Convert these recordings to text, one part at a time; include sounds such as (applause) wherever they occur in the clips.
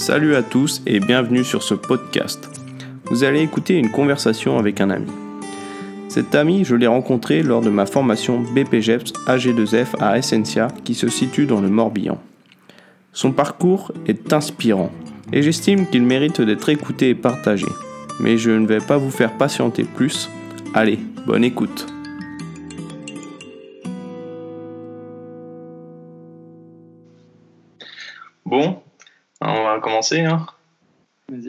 Salut à tous et bienvenue sur ce podcast. Vous allez écouter une conversation avec un ami. Cet ami, je l'ai rencontré lors de ma formation BPGEPS AG2F à Essentia qui se situe dans le Morbihan. Son parcours est inspirant et j'estime qu'il mérite d'être écouté et partagé. Mais je ne vais pas vous faire patienter plus. Allez, bonne écoute. Commencer. Hein.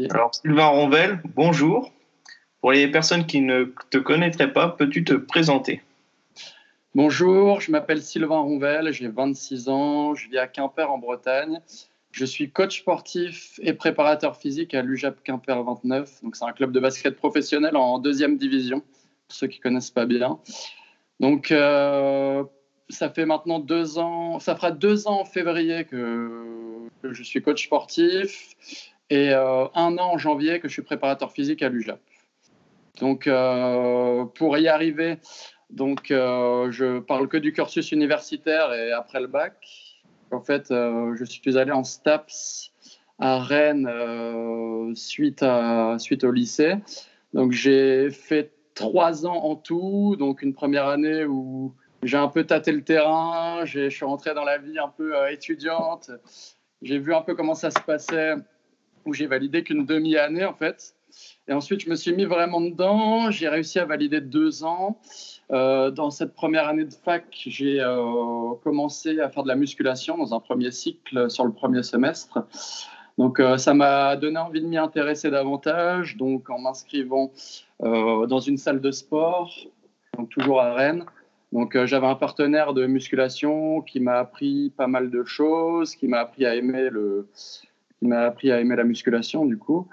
Alors, Sylvain Ronvel, bonjour. Pour les personnes qui ne te connaîtraient pas, peux-tu te présenter? Bonjour, je m'appelle Sylvain Ronvel, j'ai 26 ans, je vis à Quimper en Bretagne. Je suis coach sportif et préparateur physique à l'UJAP Quimper 29. Donc, c'est un club de basket professionnel en deuxième division, pour ceux qui ne connaissent pas bien. Donc, euh, ça fait maintenant deux ans, ça fera deux ans en février que, je suis coach sportif et euh, un an en janvier que je suis préparateur physique à l'UJAP. Donc, euh, pour y arriver, donc, euh, je parle que du cursus universitaire et après le bac. En fait, je suis allé en STAPS à Rennes suite, à, suite au lycée. Donc, j'ai fait trois ans en tout. Donc, une première année où j'ai un peu tâté le terrain, je suis rentré dans la vie un peu euh, étudiante, j'ai vu un peu comment ça se passait, où j'ai validé qu'une demi-année en fait. Et ensuite, je me suis mis vraiment dedans, j'ai réussi à valider deux ans. Euh, dans cette première année de fac, j'ai euh, commencé à faire de la musculation dans un premier cycle sur le premier semestre. Donc ça m'a donné envie de m'y intéresser davantage, donc en m'inscrivant dans une salle de sport, donc toujours à Rennes. Donc euh, j'avais un partenaire de musculation qui m'a appris pas mal de choses, qui m'a appris à aimer le, qui m'a appris à aimer la musculation du coup.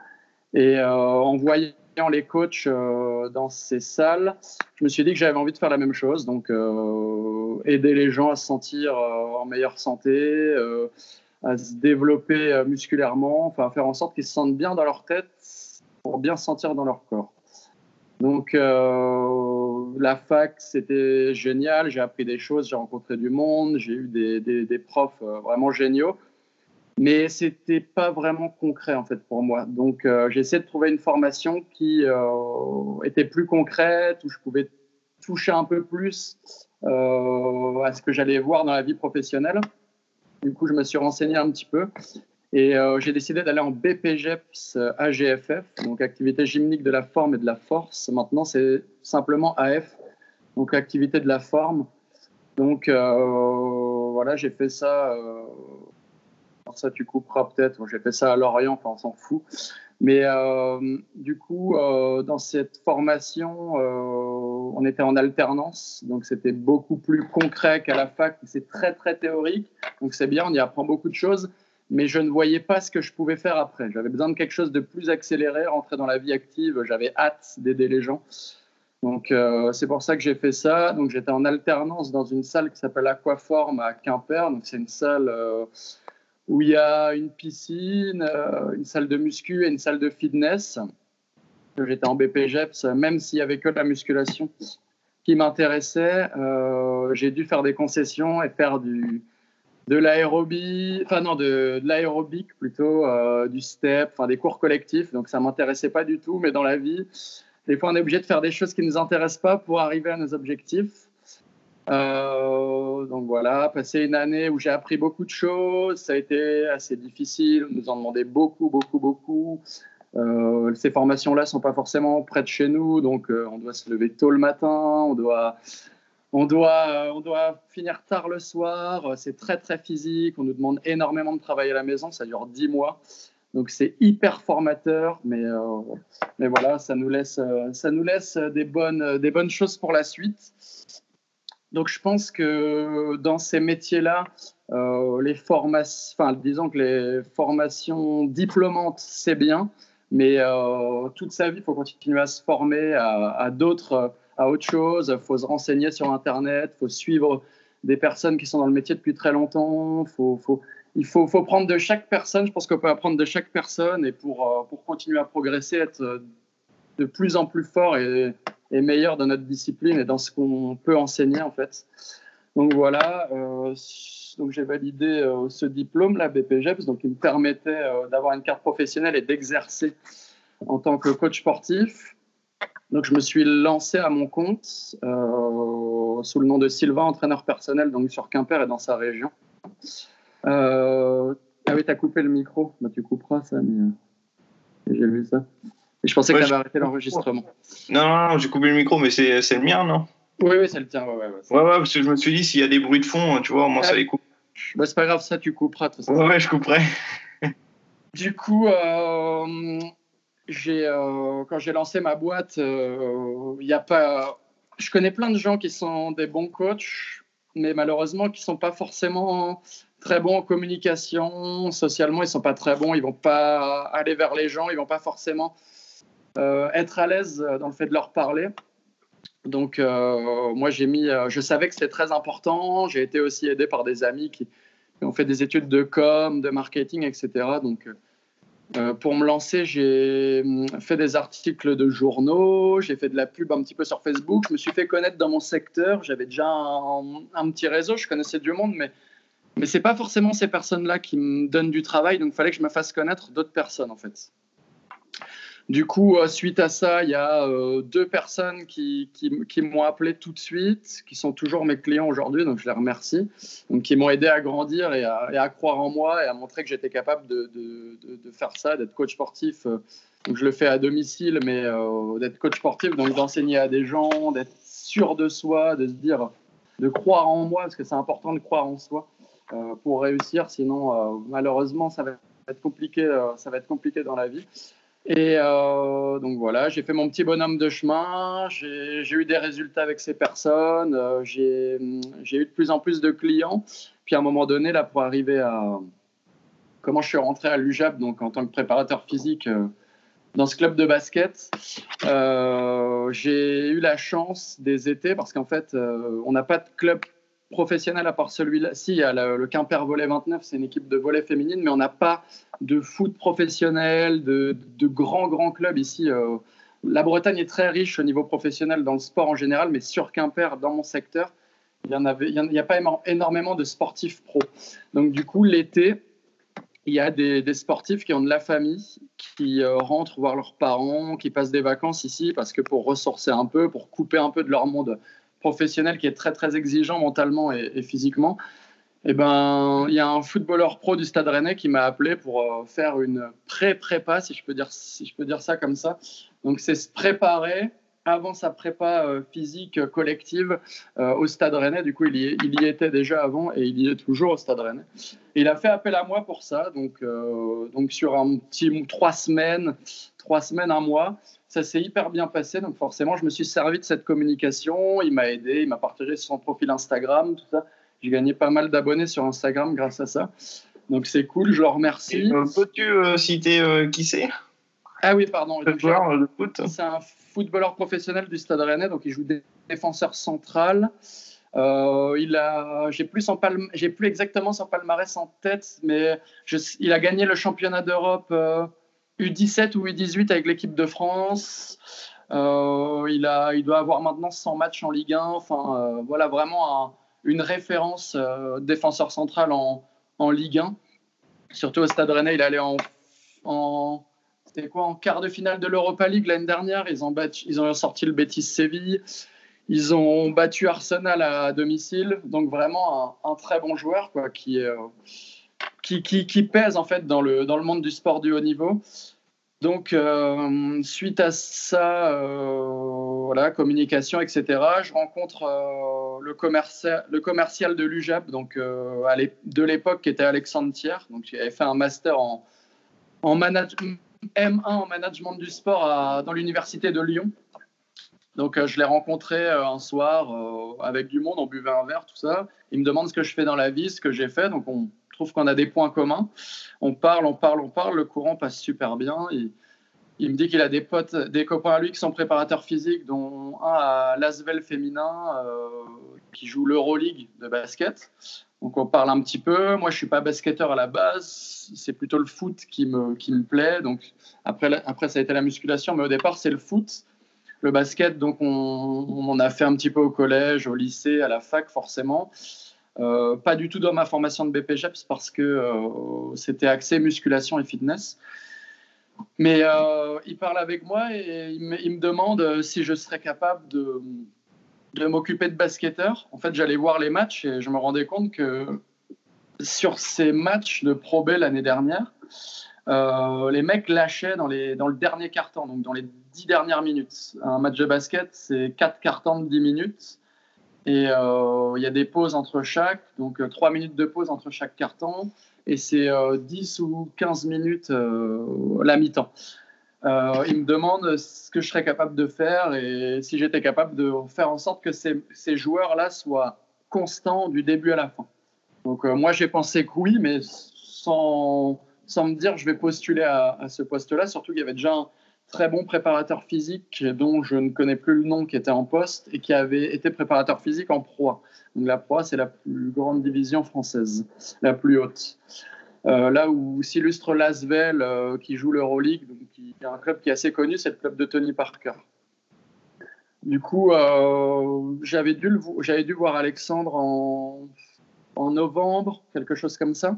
Et euh, en voyant les coachs euh, dans ces salles, je me suis dit que j'avais envie de faire la même chose, donc aider les gens à se sentir en meilleure santé, à se développer musculairement, enfin faire en sorte qu'ils se sentent bien dans leur tête pour bien se sentir dans leur corps. Donc la fac, c'était génial. J'ai appris des choses, j'ai rencontré du monde, j'ai eu des, profs euh, vraiment géniaux. Mais c'était pas vraiment concret en fait pour moi. Donc euh, j'ai essayé de trouver une formation qui euh, était plus concrète, où je pouvais toucher un peu plus à ce que j'allais voir dans la vie professionnelle. Du coup, je me suis renseigné un petit peu et j'ai décidé d'aller en BPGEPS AGFF, donc activité gymnique de la forme et de la force. Maintenant, c'est simplement AF, donc activité de la forme. Donc euh, voilà, j'ai fait ça. Euh, ça, tu couperas peut-être. J'ai fait ça à Lorient, enfin, on s'en fout. Mais euh, du coup, dans cette formation, on était en alternance, donc c'était beaucoup plus concret qu'à la fac. C'est très très théorique, donc c'est bien, on y apprend beaucoup de choses. Mais je ne voyais pas ce que je pouvais faire après. J'avais besoin de quelque chose de plus accéléré, rentrer dans la vie active. J'avais hâte d'aider les gens. Donc euh, c'est pour ça que j'ai fait ça. Donc j'étais en alternance dans une salle qui s'appelle Aquaform à Quimper. Donc c'est une salle euh, où il y a une piscine, euh, une salle de muscu et une salle de fitness. J'étais en BPGEPS, même s'il y avait que de la musculation qui m'intéressait. j'ai dû faire des concessions et faire du de l'aérobie, enfin non, de, de l'aérobic plutôt, du step, enfin des cours collectifs. Donc ça m'intéressait pas du tout, mais dans la vie, des fois, on est obligé de faire des choses qui nous intéressent pas pour arriver à nos objectifs. Euh, donc voilà, passer une année où j'ai appris beaucoup de choses, ça a été assez difficile, on nous en demandait beaucoup, beaucoup, beaucoup. Euh, ces formations-là sont pas forcément près de chez nous, donc euh, on doit se lever tôt le matin, on doit, on doit, on doit finir tard le soir, c'est très très physique, on nous demande énormément de travailler à la maison, ça dure 10 mois. Donc c'est hyper formateur, mais, euh, mais voilà, ça nous laisse, euh, ça nous laisse des, bonnes, des bonnes choses pour la suite. Donc je pense que dans ces métiers-là, euh, les formations, enfin disons que les formations diplômantes, c'est bien, mais toute sa vie, il faut continuer à se former à d'autres, à autre chose. Il faut se renseigner sur Internet, il faut suivre des personnes qui sont dans le métier depuis très longtemps. Il faut, prendre de chaque personne. Je pense qu'on peut apprendre de chaque personne et pour, euh, continuer à progresser, être euh, de plus en plus fort et, meilleur dans notre discipline et dans ce qu'on peut enseigner en fait. Donc voilà, donc j'ai validé ce diplôme, la BPGEPS, donc il me permettait d'avoir une carte professionnelle et d'exercer en tant que coach sportif. Donc je me suis lancé à mon compte sous le nom de Sylvain, entraîneur personnel donc sur Quimper et dans sa région. ah oui, tu as coupé le micro, bah, tu couperas ça, mais j'ai vu ça. Et je pensais que tu avais arrêté l'enregistrement. Non, non, non j'ai coupé le micro, mais c'est le mien, non? Oui, oui, c'est le tien. Ouais, ouais, ouais, ouais, parce que je me suis dit, s'il y a des bruits de fond, tu vois, moi, ça les coupe. Bah, c'est pas grave, ça, tu couperas. Tout ça. Ouais, ouais, je couperai. du coup, euh, euh, quand j'ai lancé ma boîte, il euh, a pas. Je connais plein de gens qui sont des bons coachs, mais malheureusement qui sont pas forcément très bons en communication, socialement, ils sont pas très bons, ils vont pas aller vers les gens, ils vont pas forcément euh, être à l'aise dans le fait de leur parler. Donc, euh, moi, j'ai mis, euh, je savais que c'était très important. J'ai été aussi aidé par des amis qui, ont fait des études de com, de marketing, etc. Donc, pour me lancer, j'ai hum, fait des articles de journaux, j'ai fait de la pub un petit peu sur Facebook. Je me suis fait connaître dans mon secteur. J'avais déjà un, petit réseau, je connaissais du monde, mais mais c'est pas forcément ces personnes-là qui me donnent du travail, donc il fallait que je me fasse connaître d'autres personnes en fait. Du coup, euh, suite à ça, il y a euh, deux personnes qui, qui, m'ont appelé tout de suite, qui sont toujours mes clients aujourd'hui, donc je les remercie, donc qui m'ont aidé à grandir et à, croire en moi et à montrer que j'étais capable de, de, de, faire ça, d'être coach sportif. Euh, donc je le fais à domicile, mais d'être coach sportif, donc d'enseigner à des gens, d'être sûr de soi, de se dire, de croire en moi, parce que c'est important de croire en soi. Pour réussir. Sinon, malheureusement, ça va être compliqué. Ça va être compliqué dans la vie. Et donc voilà, j'ai fait mon petit bonhomme de chemin, j'ai eu des résultats avec ces personnes, j'ai eu de plus en plus de clients. Puis à un moment donné, là, pour arriver à comment je suis rentré à l'UJAP, donc en tant que préparateur physique dans ce club de basket, j'ai eu la chance des étés parce qu'en fait, on n'a pas de club professionnel à part celui-là. Si, il y a le, Quimper Volet 29, c'est une équipe de volet féminine, mais on n'a pas de foot professionnel, de, grands, grands clubs ici. Euh. la Bretagne est très riche au niveau professionnel dans le sport en général, mais sur Quimper, dans mon secteur, il n'y a pas énormément de sportifs pro. Donc, du coup, l'été, il y a des, sportifs qui ont de la famille, qui euh, rentrent voir leurs parents, qui passent des vacances ici, parce que pour ressourcer un peu, pour couper un peu de leur monde professionnel qui est très très exigeant mentalement et, physiquement, et eh ben, il y a un footballeur pro du Stade Rennais qui m'a appelé pour euh, faire une pré-prépa, si je peux dire si je peux dire ça comme ça. Donc c'est se préparer avant sa prépa euh, physique collective euh, au Stade Rennais. Du coup, il y, il y, était déjà avant et il y est toujours au Stade Rennais. il a fait appel à moi pour ça. Donc, donc sur un petit trois semaines, trois semaines, un mois, ça s'est hyper bien passé. Donc forcément, je me suis servi de cette communication. Il m'a aidé, il m'a partagé son profil Instagram, tout ça. J'ai gagné pas mal d'abonnés sur Instagram grâce à ça. Donc c'est cool, je le remercie. Euh, peux-tu euh, citer euh, qui c'est? Ah oui, pardon. C'est un footballeur professionnel du Stade Rennais, donc il joue défenseur central. il a, j'ai plus, exactement son palmarès en tête, mais il a gagné le championnat d'Europe U17 ou U18 avec l'équipe de France. Euh, il, a, il doit avoir maintenant 100 matchs en Ligue 1. Enfin, euh, voilà vraiment une référence euh, défenseur central en, en, Ligue 1. Surtout au Stade Rennais, il allait en, en c'était quoi en quart de finale de l'Europa League l'année dernière. Ils ont, ils ont sorti le Betis Séville. Ils ont battu Arsenal à domicile. Donc vraiment un, très bon joueur quoi, qui est qui, qui, pèse en fait dans le, dans le monde du sport du haut niveau. Donc, euh, suite à ça, euh, voilà, communication, etc., je rencontre euh, le, commercial, le commercial de l'UJAP, donc de l'époque qui était Alexandre Thiers, donc il avait fait un master en, en M1 en management du sport dans l'université de Lyon. Donc, je l'ai rencontré un soir avec du monde, on buvait un verre, tout ça. Il me demande ce que je fais dans la vie, ce que j'ai fait. Donc, on, trouve qu'on a des points communs. On parle, on parle, on parle, le courant passe super bien. Il, me dit qu'il a des potes, des copains à lui qui sont préparateurs physiques, dont un à Lasvel féminin euh, qui joue l'Euroleague de basket. Donc on parle un petit peu. Moi, je suis pas basketteur à la base. C'est plutôt le foot qui me, qui me plaît. Donc après, après, ça a été la musculation, mais au départ, c'est le foot. le basket, donc on, en a fait un petit peu au collège, au lycée, à la fac forcément. Euh, pas du tout dans ma formation de BPGEPS parce que euh, c'était axé musculation et fitness. Mais euh, il parle avec moi et il me, demande si je serais capable de, de m'occuper de basketteur. En fait, j'allais voir les matchs et je me rendais compte que sur ces matchs de Pro B l'année dernière, les mecs lâchaient dans, les, dans le dernier quart-temps, donc dans les dix dernières minutes. Un match de basket, c'est quatre quarts-temps de 10 minutes. Et euh, il y a des pauses entre chaque, donc 3 euh, minutes de pause entre chaque carton. Et c'est 10 euh, ou 15 minutes la mi-temps. Il me demande ce que je serais capable de faire et si j'étais capable de faire en sorte que ces, joueurs-là soient constants du début à la fin. Donc moi j'ai pensé que oui, mais sans, sans me dire je vais postuler à, à ce poste-là, surtout qu'il y avait déjà un, très bon préparateur physique dont je ne connais plus le nom qui était en poste et qui avait été préparateur physique en proie. Donc la proie, c'est la plus grande division française, la plus haute. Euh, là où s'illustre Lasvel euh, qui joue l'Euroleague, qui est un club qui est assez connu, c'est le club de Tony Parker. Du coup, euh, j'avais dû, dû, voir Alexandre en, en novembre, quelque chose comme ça.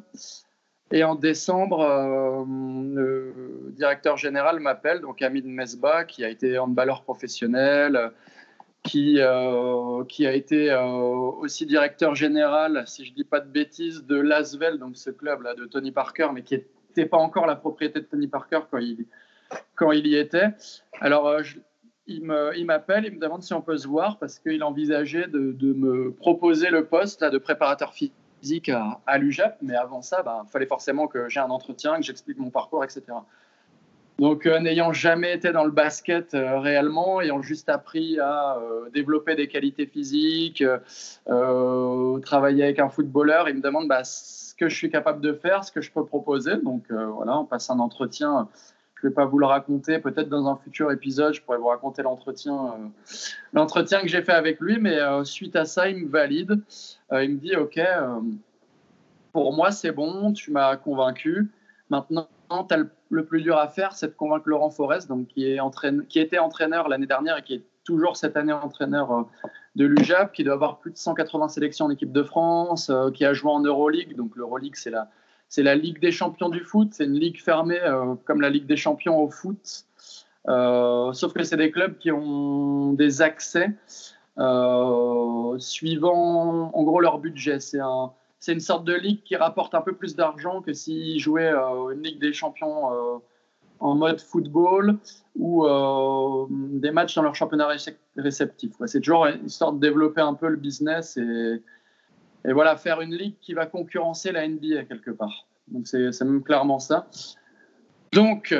Et en décembre, le directeur général m'appelle, donc Hamid Mesba, qui a été handballeur professionnel, qui, euh, qui a été euh, aussi directeur général, si je ne dis pas de bêtises, de Lasvel, donc ce club-là de Tony Parker, mais qui n'était pas encore la propriété de Tony Parker quand il, y était. Alors, il m'appelle, il, me demande si on peut se voir parce qu'il envisageait de, me proposer le poste de préparateur physique à, à l'UJEP, mais avant ça, il bah, fallait forcément que j'ai un entretien, que j'explique mon parcours, etc. Donc, euh, n'ayant jamais été dans le basket euh, réellement, ayant juste appris à euh, développer des qualités physiques, travailler avec un footballeur, il me demande bah, ce que je suis capable de faire, ce que je peux proposer. Donc, voilà, on passe un entretien. Je ne vais pas vous le raconter. Peut-être dans un futur épisode, je pourrais vous raconter l'entretien, l'entretien que j'ai fait avec lui. Mais suite à ça, il me valide. Il me dit, OK, pour moi, c'est bon, tu m'as convaincu. Maintenant, le plus dur à faire, c'est de convaincre Laurent Forest, donc, qui, était entraîneur l'année dernière et qui est toujours cette année entraîneur euh, de l'UJAP, qui doit avoir plus de 180 sélections en équipe de France, qui a joué en Euroleague. Donc l'Euroleague, c'est la, Ligue des champions du foot. C'est une ligue fermée comme la Ligue des champions au foot. sauf que c'est des clubs qui ont des accès euh, suivant en gros leur budget. C'est un, c'est une sorte de ligue qui rapporte un peu plus d'argent que s'ils jouaient euh, une Ligue des Champions euh, en mode football ou des matchs dans leur championnat réceptif. C'est toujours histoire de développer un peu le business et, voilà, faire une ligue qui va concurrencer la NBA quelque part. Donc c'est, même clairement ça. Donc,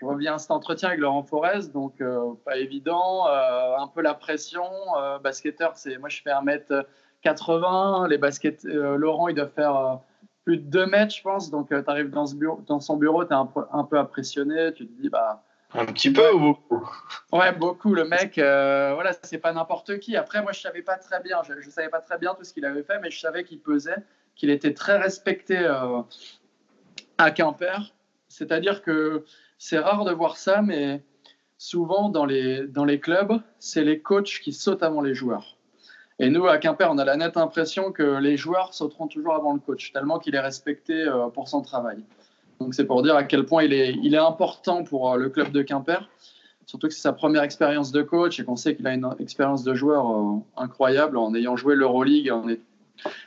je reviens à cet entretien avec Laurent Forest, donc euh, pas évident, euh, un peu la pression. Euh, basketteur, moi je fais 1m80, les baskets, Laurent il doit faire plus de 2 mètres, je pense, donc tu arrives dans, dans son bureau, tu es un peu, un peu impressionné, tu te dis bah. Un petit peu ou beaucoup? Ouais, beaucoup. Le mec, voilà, c'est pas n'importe qui. Après, moi, je savais pas très bien, je, je savais pas très bien tout ce qu'il avait fait, mais je savais qu'il pesait, qu'il était très respecté à Quimper. C'est-à-dire que c'est rare de voir ça, mais souvent dans les, dans les clubs, c'est les coachs qui sautent avant les joueurs. Et nous, à Quimper, on a la nette impression que les joueurs sauteront toujours avant le coach, tellement qu'il est respecté euh, pour son travail. Donc c'est pour dire à quel point il est, important pour euh, le club de Quimper, surtout que c'est sa première expérience de coach et qu'on sait qu'il a une expérience de joueur euh, incroyable en ayant joué l'Euroleague, en,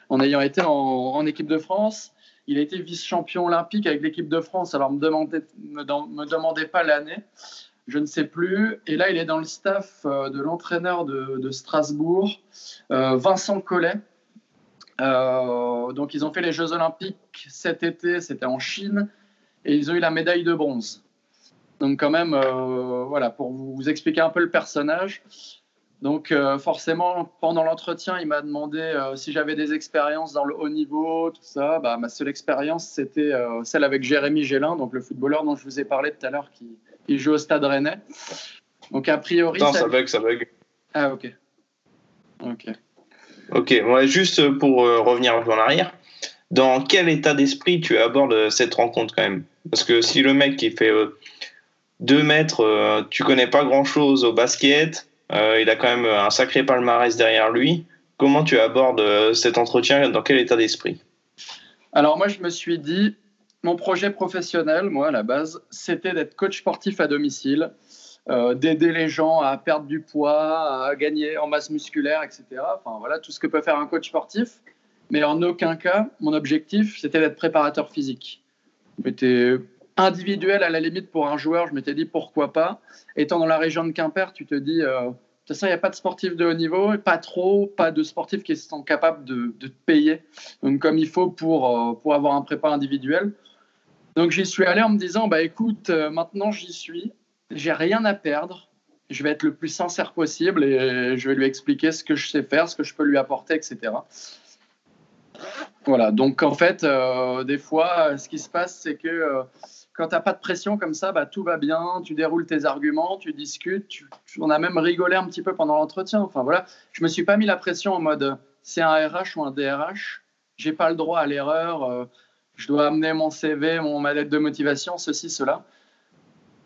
en ayant été en équipe de France il a été vice-champion olympique avec l'équipe de France. Alors, ne me, demandez pas l'année, je ne sais plus. Et là, il est dans le staff euh, de l'entraîneur de, Strasbourg, euh, Vincent Collet. Euh, donc, ils ont fait les Jeux olympiques cet été, c'était en Chine, et ils ont eu la médaille de bronze. Donc, quand même, voilà, pour vous expliquer un peu le personnage. Donc forcément, pendant l'entretien, il m'a demandé si j'avais des expériences dans le haut niveau, tout ça. Bah, ma seule expérience, c'était celle avec Jérémy Gélin, donc le footballeur dont je vous ai parlé tout à l'heure, qui, joue au Stade Rennais. Donc a priori... Attends, ça, bug, ça bug. Ah ok. Ok. Ok, moi juste pour revenir un peu en arrière, dans quel état d'esprit tu abordes cette rencontre quand même? Parce que si le mec qui fait 2 mètres, tu connais pas grand-chose au basket. il a quand même un sacré palmarès derrière lui. Comment tu abordes cet entretien Dans quel état d'esprit? Alors moi, je me suis dit, mon projet professionnel, moi, à la base, c'était d'être coach sportif à domicile, euh, d'aider les gens à perdre du poids, à gagner en masse musculaire, etc. Enfin, voilà, tout ce que peut faire un coach sportif. Mais en aucun cas, mon objectif, c'était d'être préparateur physique. J'étais individuel à la limite pour un joueur, je m'étais dit pourquoi pas. Étant dans la région de Quimper, tu te dis, euh, de toute façon, il n'y a pas de sportifs de haut niveau, pas trop, pas de sportifs qui sont capables de, te payer comme il faut pour, euh, pour avoir un prépa individuel. Donc j'y suis allé en me disant, bah écoute, euh, maintenant j'y suis, j'ai rien à perdre, je vais être le plus sincère possible et je vais lui expliquer ce que je sais faire, ce que je peux lui apporter, etc. Voilà, donc en fait, euh, des fois, ce qui se passe, c'est que euh, quand tu n'as pas de pression comme ça, bah, tout va bien, tu déroules tes arguments, tu discutes, on a même rigolé un petit peu pendant l'entretien. Enfin voilà, je me suis pas mis la pression en mode c'est un RH ou un DRH, j'ai pas le droit à l'erreur je dois amener mon CV, mon, ma lettre de motivation, ceci, cela.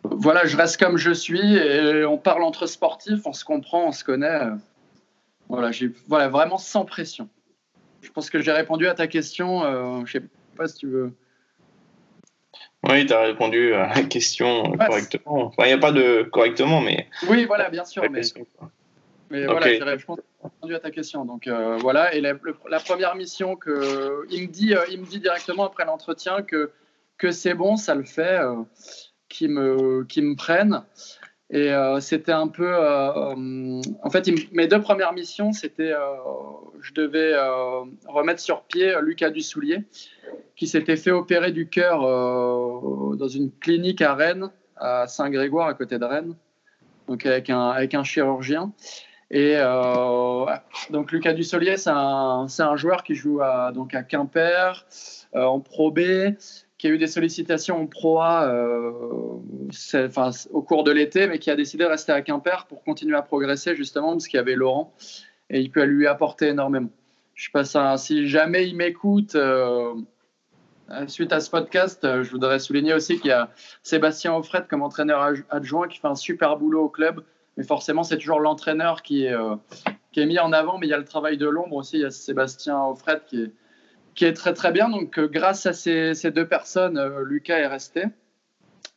Voilà, je reste comme je suis et on parle entre sportifs, on se comprend, on se connaît. Voilà, voilà vraiment sans pression. Je pense que j'ai répondu à ta question. Euh, je ne sais pas si tu veux. Oui, tu as répondu à la question correctement. il n'y a pas de correctement, mais. Oui, voilà, bien sûr. Mais... Mais voilà, je pense que j'ai répondu à ta question. Donc euh, voilà, et la, première mission que il me dit, euh, il me dit directement après l'entretien que que c'est bon, ça le fait, euh, qui me qui me prennent. Et c'était un peu, en fait, mes deux premières missions, c'était, je devais remettre sur pied Lucas Dussoulier, qui s'était fait opérer du cœur dans une clinique à Rennes, à Saint-Grégoire, à côté de Rennes, donc avec un, avec un chirurgien. Et euh, donc Lucas Dussolier, c'est un, un, joueur qui joue à, donc à Quimper, euh, en Pro B, qui a eu des sollicitations en Pro A euh, enfin, au cours de l'été, mais qui a décidé de rester à Quimper pour continuer à progresser justement parce qu'il y avait Laurent et il peut lui apporter énormément. Je sais pas ça, si jamais il m'écoute suite à ce podcast, je voudrais souligner aussi qu'il y a Sébastien Offret comme entraîneur adjoint qui fait un super boulot au club mais forcément, c'est toujours l'entraîneur qui est, euh, qui est mis en avant, mais il y a le travail de l'ombre aussi. Il y a Sébastien Offred qui est, qui est très très bien. Donc, euh, grâce à ces, ces deux personnes, euh, Lucas est resté.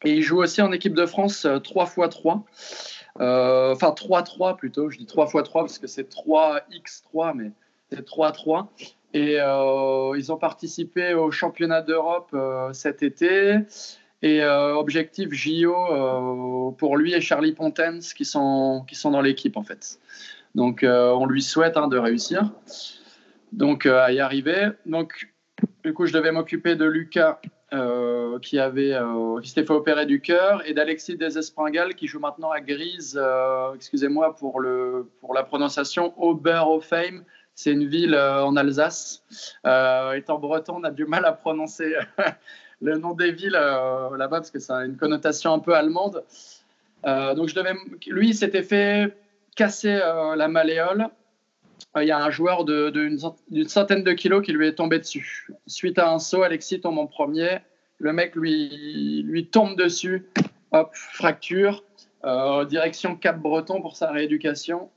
Et il joue aussi en équipe de France 3 x 3. enfin, 3-3 plutôt. Je dis 3 x 3 parce que c'est 3x3, mais c'est 3-3. Et ils ont participé au championnat d'Europe cet été. Et euh, objectif JO euh, pour lui et Charlie Pontens qui sont, qui sont dans l'équipe en fait. Donc euh, on lui souhaite hein, de réussir, donc à y arriver. Donc du coup je devais m'occuper de Lucas qui avait qui s'était fait opérer du cœur et d'Alexis Desespringal qui joue maintenant à Grise, excusez-moi pour le pour la prononciation Oberhofheim. C'est une ville en Alsace. étant breton, on a du mal à prononcer (laughs) le nom des villes euh, là-bas parce que ça a une connotation un peu allemande. Euh, donc je devais, lui, il s'était fait casser euh, la malléole. Il y a un joueur d'une centaine de kilos qui lui est tombé dessus. Suite à un saut, Alexis tombe en premier. Le mec lui, lui tombe dessus. Hop, fracture. direction Cap-Breton pour sa rééducation.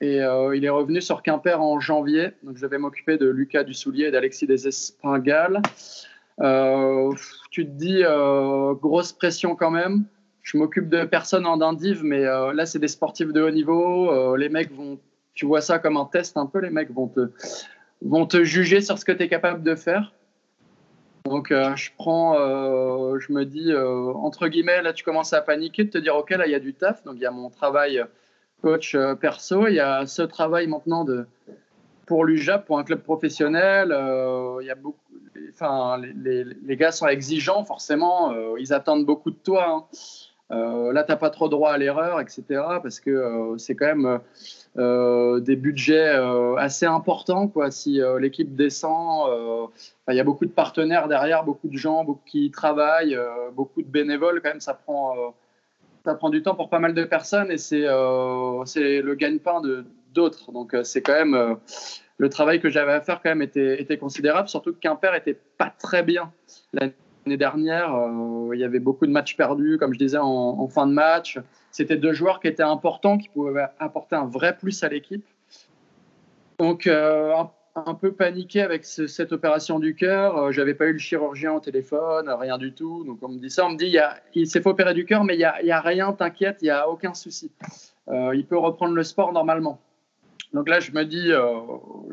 Et il est revenu sur Quimper en janvier. Donc, je vais m'occuper de Lucas Dussoulier et d'Alexis Desespingales. Euh, tu te dis, euh, grosse pression quand même. Je m'occupe de personnes en indiv, mais euh, là, c'est des sportifs de haut niveau. les mecs vont, tu vois ça comme un test un peu, les mecs vont te, vont te juger sur ce que tu es capable de faire. Donc, je prends, je me dis, entre guillemets, là, tu commences à paniquer, de te dire, OK, là, il y a du taf. Donc, il y a mon travail coach perso, il y a ce travail maintenant de, pour l'UJAP, pour un club professionnel. il y a beaucoup, enfin, les, gars sont exigeants, forcément, euh, ils attendent beaucoup de toi. Hein. Euh, là, tu n'as pas trop droit à l'erreur, etc. Parce que euh, c'est quand même des budgets assez importants. Quoi. Si l'équipe descend, il y a beaucoup de partenaires derrière, beaucoup de gens beaucoup qui travaillent, beaucoup de bénévoles. Quand même, ça prend, ça prend du temps pour pas mal de personnes et c'est le gagne-pain d'autres. Donc, c'est quand même le travail que j'avais à faire quand même était, considérable, surtout que Quimper était pas très bien l'année dernière, il y avait beaucoup de matchs perdus, comme je disais, en, fin de match. C'était deux joueurs qui étaient importants, qui pouvaient apporter un vrai plus à l'équipe. Donc, un peu paniqué avec cette opération du cœur. Euh, j'avais pas eu le chirurgien au téléphone, rien du tout. Donc on me dit ça, on me dit il, s'est fait opérer du cœur, mais il n'y a, a, rien, t'inquiète, il n'y a aucun souci. Euh, il peut reprendre le sport normalement. Donc là, je me dis, euh,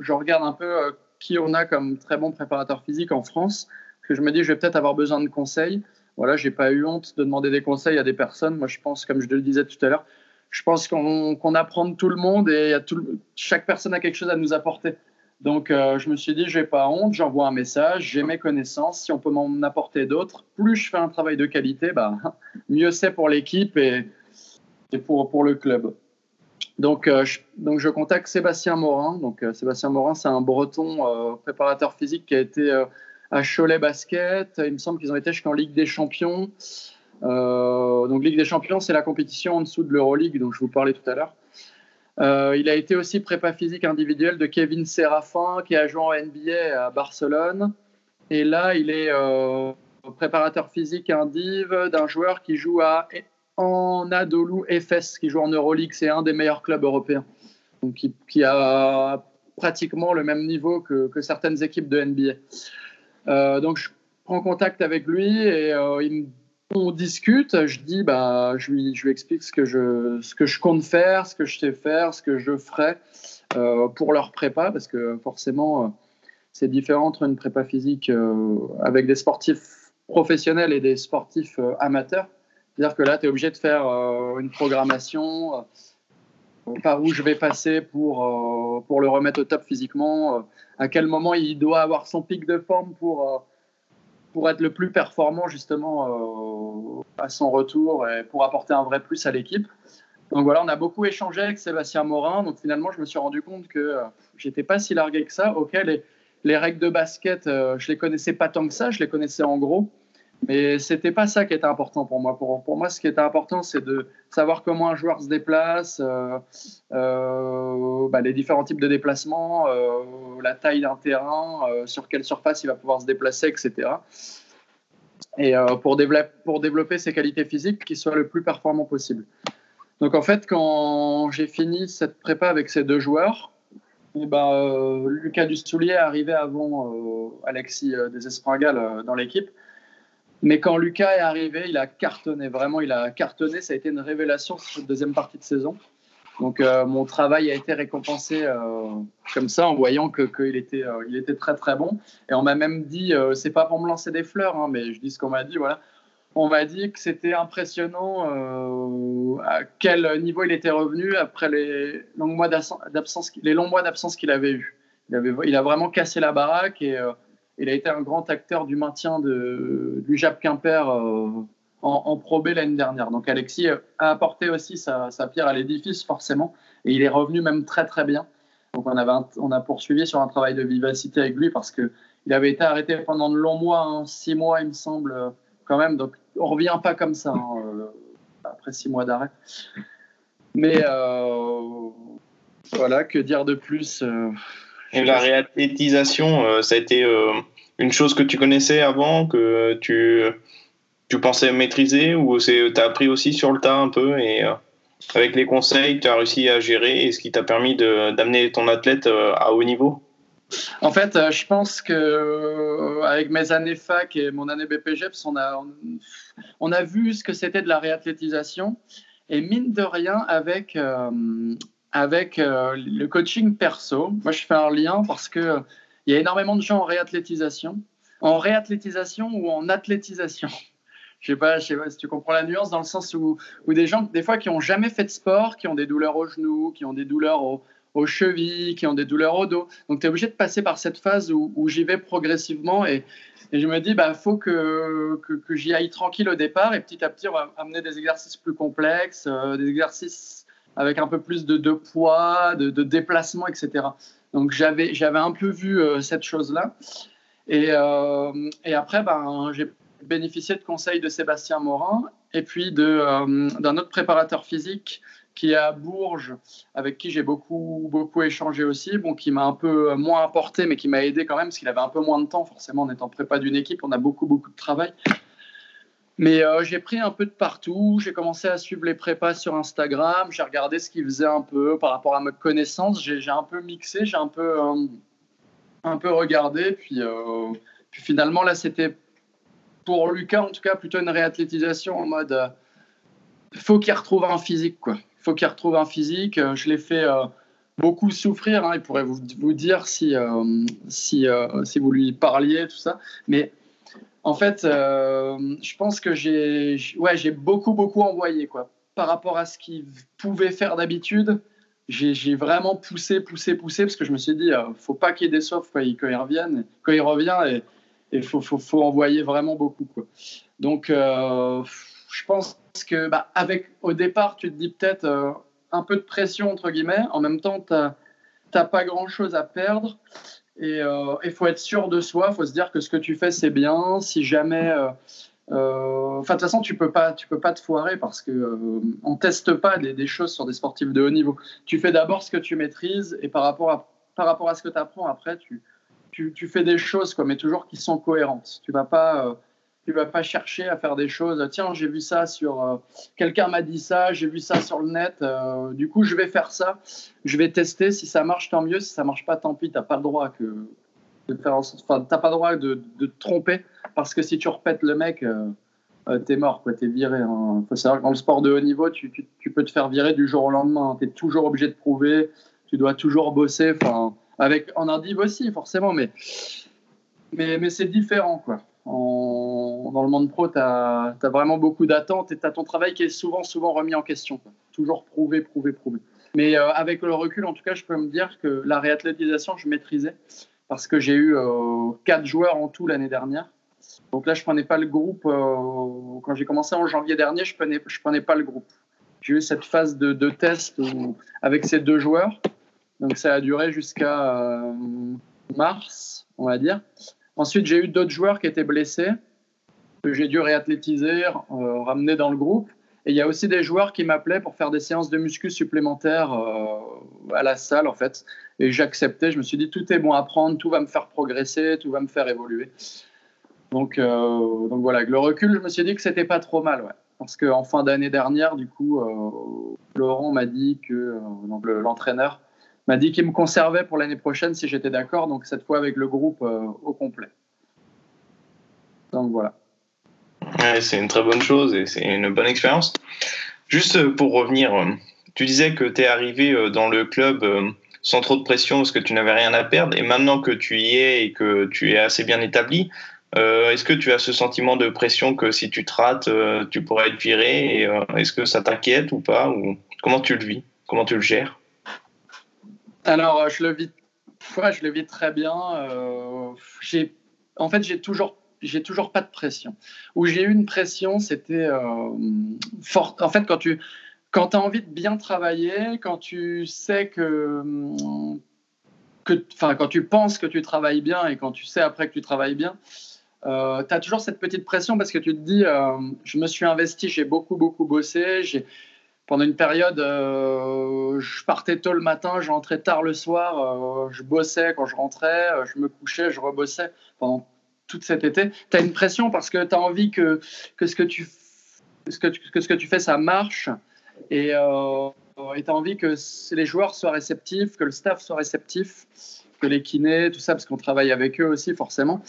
je regarde un peu qui on a comme très bon préparateur physique en France, que je me dis, je vais peut-être avoir besoin de conseils. Voilà, j'ai pas eu honte de demander des conseils à des personnes. Moi, je pense, comme je le disais tout à l'heure, je pense qu'on apprend de tout le monde et tout, chaque personne a quelque chose à nous apporter. Donc, euh, je me suis dit, je n'ai pas honte, j'envoie un message, j'ai mes connaissances, si on peut m'en apporter d'autres, plus je fais un travail de qualité, bah, (laughs) mieux c'est pour l'équipe et, pour le club. Donc, euh, je, donc, je contacte Sébastien Morin. Donc, euh, Sébastien Morin, c'est un breton préparateur physique qui a été à Cholet Basket. Il me semble qu'ils ont été jusqu'en Ligue des Champions. donc, Ligue des Champions, c'est la compétition en dessous de l'Euroleague, dont je vous parlais tout à l'heure. Euh, il a été aussi prépa physique individuel de Kevin Serafin, qui a joué en NBA à Barcelone. Et là, il est euh, préparateur physique indiv d'un joueur qui joue à en Adolu Efes, qui joue en Euroleague. C'est un des meilleurs clubs européens, donc qui, a pratiquement le même niveau que, certaines équipes de NBA. Euh, donc, je prends contact avec lui et me on discute, je dis, bah, je lui, explique ce que je, ce que je compte faire, ce que je sais faire, ce que je ferai euh, pour leur prépa, parce que forcément, euh, c'est différent entre une prépa physique euh, avec des sportifs professionnels et des sportifs amateurs. C'est-à-dire que là, tu es obligé de faire une programmation par où je vais passer pour, pour le remettre au top physiquement, à quel moment il doit avoir son pic de forme pour pour être le plus performant justement euh, à son retour et pour apporter un vrai plus à l'équipe. Donc voilà, on a beaucoup échangé avec Sébastien Morin. Donc finalement, je me suis rendu compte que euh, j'étais pas si largué que ça. Ok, les, les règles de basket, euh, je les connaissais pas tant que ça. Je les connaissais en gros. Mais c'était pas ça qui était important pour moi. Pour, moi, ce qui était important, c'est de savoir comment un joueur se déplace, euh, euh, bah, les différents types de déplacements, euh, la taille d'un terrain, sur quelle surface il va pouvoir se déplacer, etc. Et pour, développer, ses qualités physiques, qu'il soit le plus performant possible. Donc en fait, quand j'ai fini cette prépa avec ces deux joueurs, eh ben, Lucas Dustoulier est arrivé avant Alexis Desespringal dans l'équipe. Mais quand Lucas est arrivé, il a cartonné. Vraiment, il a cartonné. Ça a été une révélation cette deuxième partie de saison. Donc, euh, mon travail a été récompensé euh, comme ça, en voyant qu'il était, euh, était très, très bon. Et on m'a même dit, c'est pas pour me lancer des fleurs, hein, mais je dis ce qu'on m'a dit, voilà. On m'a dit que c'était impressionnant à quel niveau il était revenu après les longs mois d'absence, les longs mois d'absence qu'il avait eu. Il, avait, il a vraiment cassé la baraque et il a été un grand acteur du maintien de, du Jap Quimper euh, en, en Pro B l'année dernière. Donc Alexis a apporté aussi sa, pierre à l'édifice, forcément, et il est revenu même très très bien. Donc on, a poursuivi sur un travail de vivacité avec lui parce qu'il avait été arrêté pendant de longs mois, hein, six mois il me semble quand même. Donc on revient pas comme ça hein, euh, après six mois d'arrêt. Mais euh, voilà, que dire de plus et la réathlétisation, euh, ça a été euh, une chose que tu connaissais avant, que tu, tu pensais maîtriser, ou tu as appris aussi sur le tas un peu et euh, avec les conseils, tu as réussi à gérer et ce qui t'a permis d'amener ton athlète à haut niveau? En fait, je pense que avec mes années fac et mon année BPGEPS, on a, on a vu ce que c'était de la réathlétisation. Et mine de rien, avec, avec euh, le coaching perso. Moi, je fais un lien parce que euh, y a énormément de gens en réathlétisation, en réathlétisation ou en athlétisation. Je sais pas, je sais pas si tu comprends la nuance dans le sens où, des gens, des fois, qui ont jamais fait de sport, qui ont des douleurs aux genoux, qui ont des douleurs aux, chevilles, qui ont des douleurs au dos. Donc, tu es obligé de passer par cette phase où, j'y vais progressivement et, je me dis, bah, faut que j'y aille tranquille au départ et petit à petit, on va amener des exercices plus complexes, euh, des exercices avec un peu plus de, poids, de, de, déplacement, etc. Donc j'avais, un peu vu euh, cette chose-là. Et, euh, et après, ben, j'ai bénéficié de conseils de Sébastien Morin et puis euh, d'un autre préparateur physique qui est à Bourges, avec qui j'ai beaucoup, beaucoup échangé aussi, bon, qui m'a un peu moins apporté, mais qui m'a aidé quand même, parce qu'il avait un peu moins de temps, forcément, en étant prépa d'une équipe, on a beaucoup, beaucoup de travail. Mais euh, j'ai pris un peu de partout, j'ai commencé à suivre les prépas sur Instagram, j'ai regardé ce qu'ils faisaient un peu par rapport à ma connaissance, j'ai un peu mixé, j'ai un peu, euh, un peu regardé, puis, euh, puis finalement, là, c'était pour Lucas, en tout cas, plutôt une réathlétisation en mode il faut qu'il retrouve un physique, quoi. Faut qu'il retrouve un physique. Je l'ai fait beaucoup souffrir. Hein. Il pourrait vous, vous dire si, si, si vous lui parliez, tout ça. Mais en fait, euh, je pense que j'ai ouais, beaucoup, beaucoup envoyé. Quoi. Par rapport à ce qu'il pouvait faire d'habitude, j'ai vraiment poussé, poussé, poussé, parce que je me suis dit, euh, faut pas qu'il y ait des quand il, quand il, revienne, revient, et il faut, envoyer vraiment beaucoup. Quoi. Donc, euh, je pense que bah, avec, au départ, tu te dis peut-être un peu de pression, entre guillemets. En même temps, tu n'as pas grand-chose à perdre. Et il euh, faut être sûr de soi, il faut se dire que ce que tu fais, c'est bien. Si jamais. Euh, euh, enfin, de toute façon, tu peux pas, tu peux pas te foirer parce que ne on teste pas des, choses sur des sportifs de haut niveau. Tu fais d'abord ce que tu maîtrises et par rapport à, par rapport à ce que tu apprends après, tu, tu, fais des choses, mais toujours qui sont cohérentes. Tu vas pas tu vas pas chercher à faire des choses. Tiens, j'ai vu ça sur. Euh, quelqu'un m'a dit ça, j'ai vu ça sur le net. Euh, du coup, je vais faire ça. Je vais tester. Si ça marche, tant mieux. Si ça marche pas, tant pis. T'as pas le droit que de faire. Enfin, t'as pas le droit de, de, te tromper parce que si tu repètes le mec, euh, euh t'es mort, quoi. T'es viré. Hein. Faut savoir que dans le sport de haut niveau, tu, tu, tu peux te faire virer du jour au lendemain. Tu es toujours obligé de prouver. Tu dois toujours bosser. Enfin, avec en indiv aussi, forcément, mais mais, mais c'est différent, quoi dans le monde pro, tu as, vraiment beaucoup d'attentes et tu as ton travail qui est souvent, souvent remis en question. Toujours prouver, prouver, prouver. Mais euh, avec le recul, en tout cas, je peux me dire que la réathlétisation, je maîtrisais parce que j'ai eu euh, quatre joueurs en tout l'année dernière. Donc là, je prenais pas le groupe. Euh, quand j'ai commencé en janvier dernier, je prenais, je prenais pas le groupe. J'ai eu cette phase de test avec ces deux joueurs. Donc ça a duré jusqu'à mars, on va dire. Ensuite, j'ai eu d'autres joueurs qui étaient blessés, que j'ai dû réathlétiser, euh, ramener dans le groupe. Et il y a aussi des joueurs qui m'appelaient pour faire des séances de muscu supplémentaires euh, à la salle, en fait. Et j'acceptais, je me suis dit, tout est bon à prendre, tout va me faire progresser, tout va me faire évoluer. Donc, euh, donc voilà, avec le recul, je me suis dit que c'était pas trop mal. Parce qu'en fin d'année dernière, du coup, Laurent m'a dit que, l'entraîneur, m'a dit qu'il me conservait pour l'année prochaine si j'étais d'accord, donc cette fois avec le groupe au complet. Donc voilà. C'est une très bonne chose et c'est une bonne expérience. Juste euh, pour revenir, euh, tu disais que tu es arrivé dans le club sans trop de pression parce que tu n'avais rien à perdre et maintenant que tu y es et que tu es assez bien établi, est-ce que tu as ce sentiment de pression que si tu te rates, tu pourrais être viré Est-ce que ça t'inquiète ou pas ou Comment tu le vis? Comment tu le gères? Alors, euh, je le vis, je le vis très bien. Euh, en fait, j'ai toujours, j'ai toujours pas de pression. Où j'ai eu une pression, c'était euh, forte. En fait, quand tu, quand as envie de bien travailler, quand tu sais que, que, quand tu penses que tu travailles bien et quand tu sais après que tu travailles bien, euh, tu as toujours cette petite pression parce que tu te dis, je me suis investi, j'ai beaucoup, beaucoup bossé, j'ai pendant une période, euh, je partais tôt le matin, je rentrais tard le soir, euh, je bossais quand je rentrais, euh, je me couchais, je rebossais pendant tout cet été. Tu as une pression parce que tu as envie que, que, ce que, tu, que, fais, ça marche. Et tu as envie que les joueurs soient réceptifs, que le staff soit réceptif, que les kinés, tout ça, parce qu'on travaille avec eux aussi, forcément.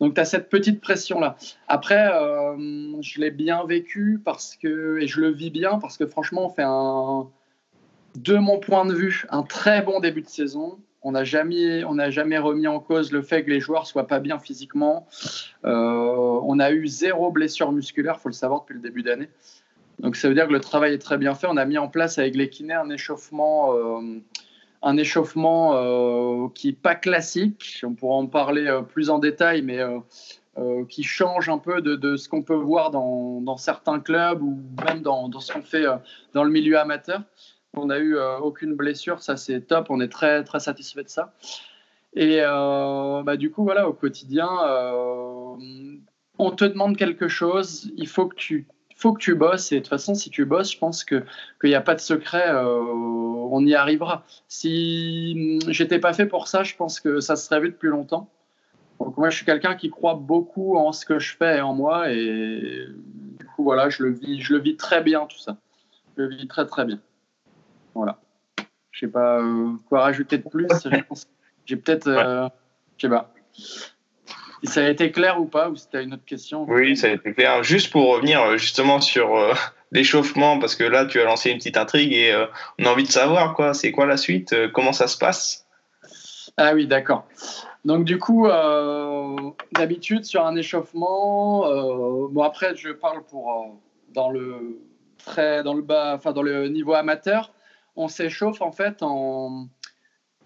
Donc, tu as cette petite pression-là. Après, euh, je l'ai bien vécu parce que, et je le vis bien parce que franchement, on fait un, de mon point de vue, un très bon début de saison. On n'a jamais, jamais remis en cause le fait que les joueurs soient pas bien physiquement. Euh, on a eu zéro blessure musculaire, faut le savoir depuis le début d'année. Donc ça veut dire que le travail est très bien fait. On a mis en place avec les kinés un échauffement euh, un échauffement euh, qui n'est pas classique. On pourra en parler plus en détail, mais qui change un peu de, ce qu'on peut voir dans, certains clubs ou même dans, ce qu'on fait dans le milieu amateur. On n'a eu aucune blessure, ça c'est top, on est très, très satisfait de ça. Et bah, du coup, voilà, au quotidien, on te demande quelque chose, il faut que tu faut que tu bosses. Et de toute façon, si tu bosses, je pense qu'il n'y a pas de secret, euh, on y arrivera. Si j'étais pas fait pour ça, je pense que ça se serait vu depuis longtemps. Donc moi, je suis quelqu'un qui croit beaucoup en ce que je fais et en moi. Et du coup, voilà, je le vis, je le vis très bien, tout ça. Je le vis très, très bien. Voilà. Je sais pas euh, quoi rajouter de plus. J'ai peut-être... Euh, je sais pas. Ça a été clair ou pas Ou c'était une autre question? Oui, ça a été clair. Juste pour revenir euh, justement sur euh, (laughs) l'échauffement, parce que là, tu as lancé une petite intrigue et on a envie de savoir, quoi. C'est quoi la suite? Comment ça se passe? Ah oui, d'accord. Donc du coup, d'habitude sur un échauffement, bon après je parle pour dans le très dans le bas, enfin dans le niveau amateur, on s'échauffe en fait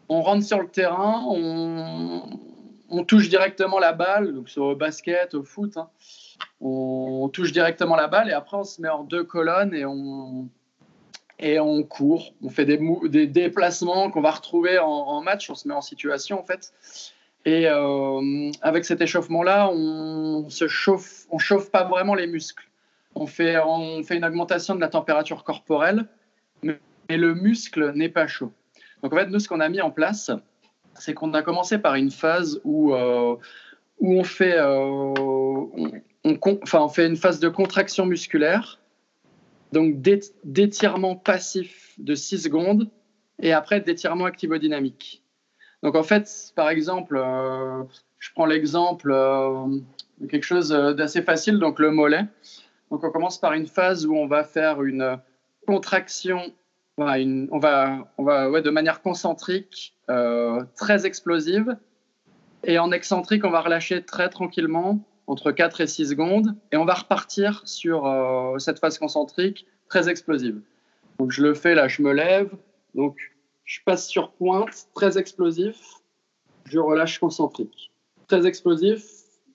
on rentre sur le terrain, on, on touche directement la balle, donc sur au basket, au foot, hein. on, touche directement la balle et après on se met en deux colonnes et on, et on court. On fait des, des déplacements qu'on va retrouver en, match, on se met en situation en fait. Et euh, avec cet échauffement-là, on se chauffe, on chauffe pas vraiment les muscles. On fait, on fait une augmentation de la température corporelle, mais le muscle n'est pas chaud. Donc en fait, nous, ce qu'on a mis en place, c'est qu'on a commencé par une phase où, euh, où on, fait, euh, enfin, on fait une phase de contraction musculaire, donc d'étirement passif de 6 secondes, et après d'étirement activo-dynamique. Donc en fait, par exemple, euh, je prends l'exemple de quelque chose d'assez facile, donc le mollet. Donc on commence par une phase où on va faire une contraction on va, de manière concentrique, euh, très explosive. Et en excentrique, on va relâcher très tranquillement, entre 4 et 6 secondes. Et on va repartir sur euh, cette phase concentrique très explosive. Donc je le fais là, je me lève. Donc je passe sur pointe, très explosif. Je relâche concentrique. Très explosif,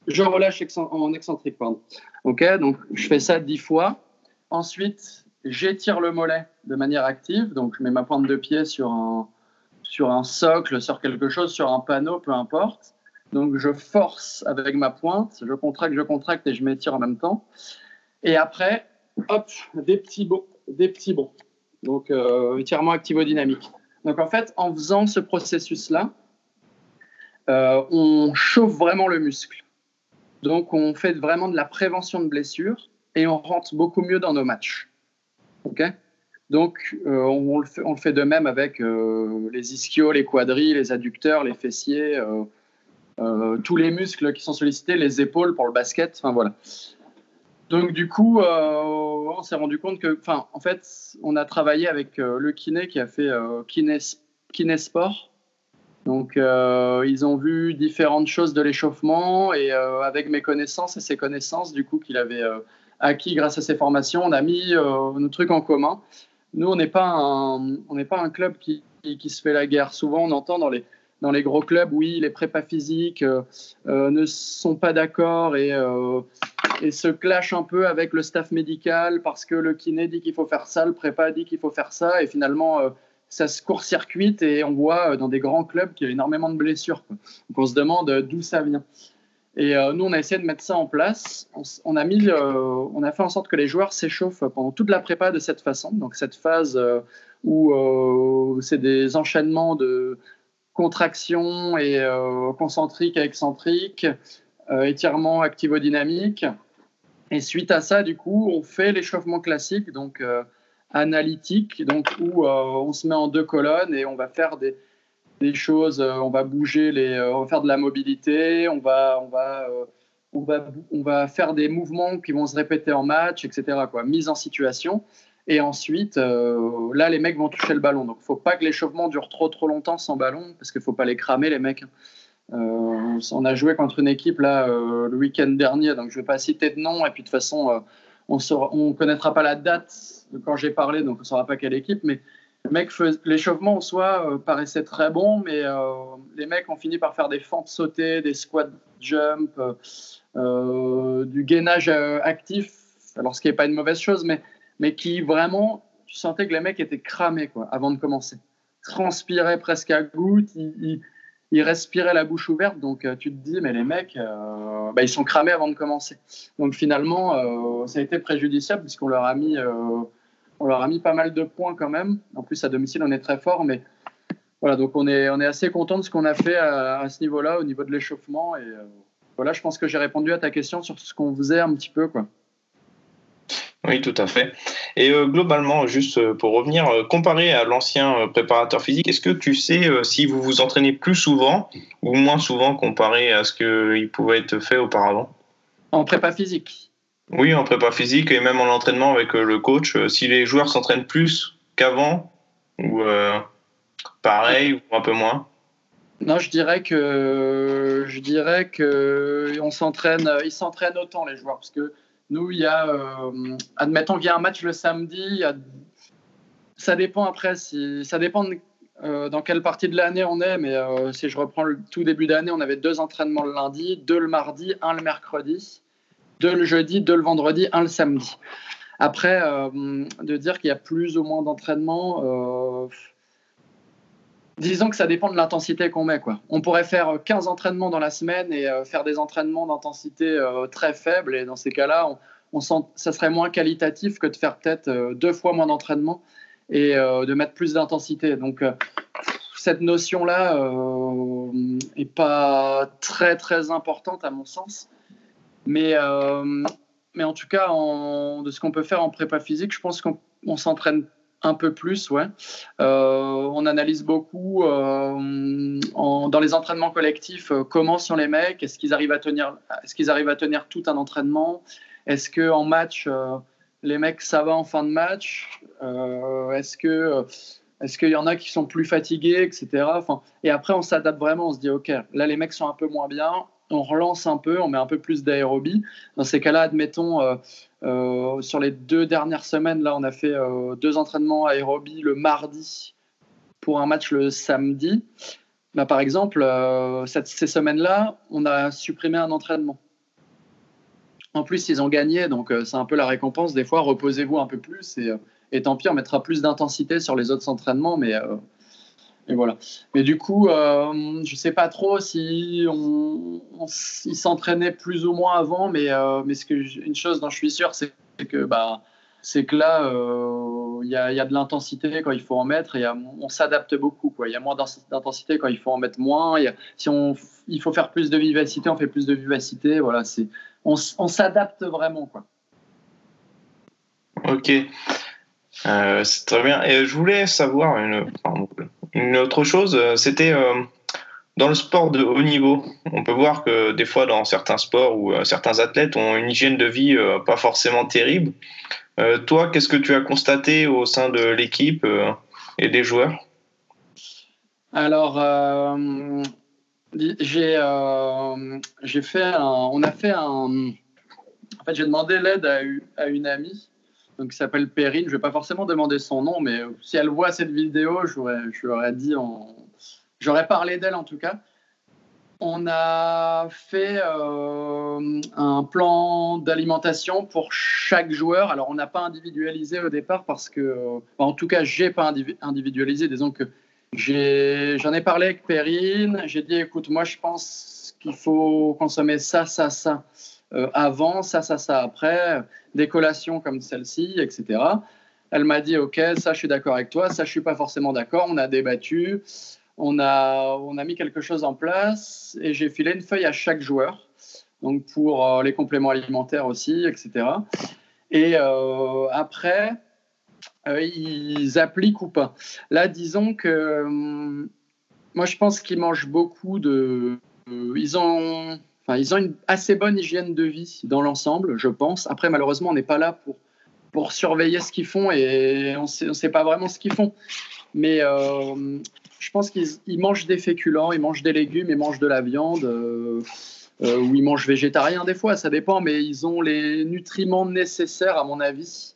je relâche en excentrique. Pardon. Ok, donc je fais ça 10 fois. Ensuite, j'étire le mollet de manière active, donc je mets ma pointe de pied sur un, sur un socle, sur quelque chose, sur un panneau, peu importe. Donc je force avec ma pointe, je contracte, je contracte et je m'étire en même temps. Et après, hop, des petits bons, des petits bons. Donc euh, étirement activo-dynamique. Donc en fait, en faisant ce processus-là, euh, on chauffe vraiment le muscle. Donc on fait vraiment de la prévention de blessures et on rentre beaucoup mieux dans nos matchs. Ok donc, euh, on, le fait, de même avec euh, les ischios, les quadrilles, les adducteurs, les fessiers, euh, tous les muscles qui sont sollicités, les épaules pour le basket. Enfin, voilà. Donc, du coup, on s'est rendu compte que, en fait, on a travaillé avec le kiné qui a fait kiné, sport. Donc, ils ont vu différentes choses de l'échauffement et avec mes connaissances et ses connaissances, du coup, qu'il avait acquis grâce à ces formations. On a mis euh, nos trucs en commun. Nous, on n'est pas, un, pas un club qui, qui, se fait la guerre. Souvent, on entend dans les, dans les gros clubs, oui, les prépas physiques euh, euh, ne sont pas d'accord et, et, se clashent un peu avec le staff médical parce que le kiné dit qu'il faut faire ça, le prépa dit qu'il faut faire ça, et finalement, ça se court-circuite et on voit dans des grands clubs qu'il y a énormément de blessures. Donc on se demande d'où ça vient. Et euh, nous, on a essayé de mettre ça en place. On, a mis, euh, on a fait en sorte que les joueurs s'échauffent pendant toute la prépa de cette façon. Donc cette phase euh, où c'est des enchaînements de contraction et concentrique à excentrique, étirement activo-dynamique. Et suite à ça, du coup, on fait l'échauffement classique, donc analytique, donc où on se met en deux colonnes et on va faire des, des choses, euh, on va bouger, euh, on va faire de la mobilité, on va, on va, euh, on va, on va faire des mouvements qui vont se répéter en match, etc. Mise en situation. Et ensuite, là, les mecs vont toucher le ballon. Donc, il ne faut pas que l'échauffement dure trop, trop longtemps sans ballon, parce qu'il ne faut pas les cramer, les mecs. on a joué contre une équipe là le week-end dernier, donc je ne vais pas citer de nom. Et puis, de toute façon, on ne connaîtra pas la date de quand j'ai parlé, donc on ne saura pas quelle équipe. Mais mec, l'échauffement en soi euh, paraissait très bon, mais euh, les mecs ont fini par faire des fentes sautées, des squat jump, euh, du gainage actif, alors ce qui n'est pas une mauvaise chose, mais, mais qui vraiment, tu sentais que les mecs étaient cramés quoi, avant de commencer. Transpiraient presque à gouttes, ils, ils respiraient la bouche ouverte. Donc, tu te dis, mais les mecs, bah, ils sont cramés avant de commencer. Donc, finalement, ça a été préjudiciable puisqu'on leur a mis, on leur a mis pas mal de points quand même. En plus, à domicile, on est très fort, mais voilà, donc on est, on est assez content de ce qu'on a fait à, ce niveau-là, au niveau de l'échauffement. Et voilà, je pense que j'ai répondu à ta question sur ce qu'on faisait un petit peu, quoi. Oui, tout à fait. Et euh, globalement, juste euh, pour revenir, euh, comparé à l'ancien préparateur physique, est-ce que tu sais si vous vous entraînez plus souvent ou moins souvent comparé à ce qu'il pouvait être fait auparavant? En prépa physique Oui, en prépa physique et même en entraînement avec le coach, si les joueurs s'entraînent plus qu'avant ou pareil ou un peu moins. Non, je dirais que je dirais que on s'entraîne, ils s'entraînent autant les joueurs parce que nous, il y a, euh, admettons qu'il y a un match le samedi, ça dépend après, si, ça dépend euh, dans quelle partie de l'année on est, mais euh, si je reprends le tout début d'année, on avait deux entraînements le lundi, deux le mardi, un le mercredi, deux le jeudi, deux le vendredi, un le samedi. Après, de dire qu'il y a plus ou moins d'entraînements, disons que ça dépend de l'intensité qu'on met. Quoi. On pourrait faire 15 entraînements dans la semaine et euh, faire des entraînements d'intensité euh, très faible. Et dans ces cas-là, on, sent, ça serait moins qualitatif que de faire peut-être euh, deux fois moins d'entraînement et de mettre plus d'intensité. Donc, cette notion-là n'est pas très, très importante à mon sens. Mais, mais en tout cas, de ce qu'on peut faire en prépa physique, je pense qu'on s'entraîne un peu plus, ouais. Euh, on analyse beaucoup euh, dans les entraînements collectifs euh, comment sont les mecs, est-ce qu'ils arrivent à tenir, est-ce arrivent à tenir tout un entraînement, est-ce que en match les mecs ça va en fin de match, est-ce que est-ce qu'il y en a qui sont plus fatigués, etc. Enfin, et après on s'adapte vraiment, on se dit ok, là les mecs sont un peu moins bien, on relance un peu, on met un peu plus d'aérobie. Dans ces cas-là, admettons, euh, euh, sur les deux dernières semaines, là, on a fait euh, deux entraînements aérobie le mardi pour un match le samedi. Bah, par exemple, ces semaines-là, on a supprimé un entraînement. En plus, ils ont gagné, donc c'est un peu la récompense. Des fois, reposez-vous un peu plus et, et tant pis, on mettra plus d'intensité sur les autres entraînements, mais et voilà. Mais du coup, euh, je sais pas trop si on, s'entraînait plus ou moins avant, mais, euh, mais ce que, une chose dont je suis sûr, c'est que, bah, c'est que là, euh, il y, a, y, a, de l'intensité quand il faut en mettre et on s'adapte beaucoup. Il y a moins d'intensité quand il faut en mettre moins. Y si on, il faut faire plus de vivacité, on fait plus de vivacité. Voilà, c'est, on, on s'adapte vraiment. Quoi. Ok. c'est très bien. Et je voulais savoir une, une autre chose, euh, c'était euh, dans le sport de haut niveau. On peut voir que des fois, dans certains sports où euh, certains athlètes ont une hygiène de vie pas forcément terrible. toi, qu'est-ce que tu as constaté au sein de l'équipe et des joueurs? Alors, j'ai fait un, on a fait un. En fait, j'ai demandé l'aide à, une amie donc, qui s'appelle Perrine. Je ne vais pas forcément demander son nom, mais si elle voit cette vidéo, je lui aurais dit, j'aurais parlé d'elle en tout cas. On a fait euh, un plan d'alimentation pour chaque joueur. Alors, on n'a pas individualisé au départ parce que, en tout cas, j'ai pas individualisé. Disons que j'en ai, parlé avec Perrine. J'ai dit, écoute, moi, je pense qu'il faut consommer ça, ça, ça. Euh, avant, ça, ça, ça après, des collations comme celle-ci, etc. Elle m'a dit, OK, ça, je suis d'accord avec toi, ça, je suis pas forcément d'accord. On a débattu, on a, on a mis quelque chose en place et j'ai filé une feuille à chaque joueur, donc pour euh, les compléments alimentaires aussi, etc. Et euh, après, ils appliquent ou pas. Là, disons que moi, je pense qu'ils mangent beaucoup de. ils ont ils ont une assez bonne hygiène de vie dans l'ensemble, je pense. Après, malheureusement, on n'est pas là pour, pour surveiller ce qu'ils font et on ne sait pas vraiment ce qu'ils font. Mais euh, je pense qu'ils mangent des féculents, ils mangent des légumes, ils mangent de la viande, euh, euh, ou ils mangent végétarien des fois, ça dépend, mais ils ont les nutriments nécessaires, à mon avis,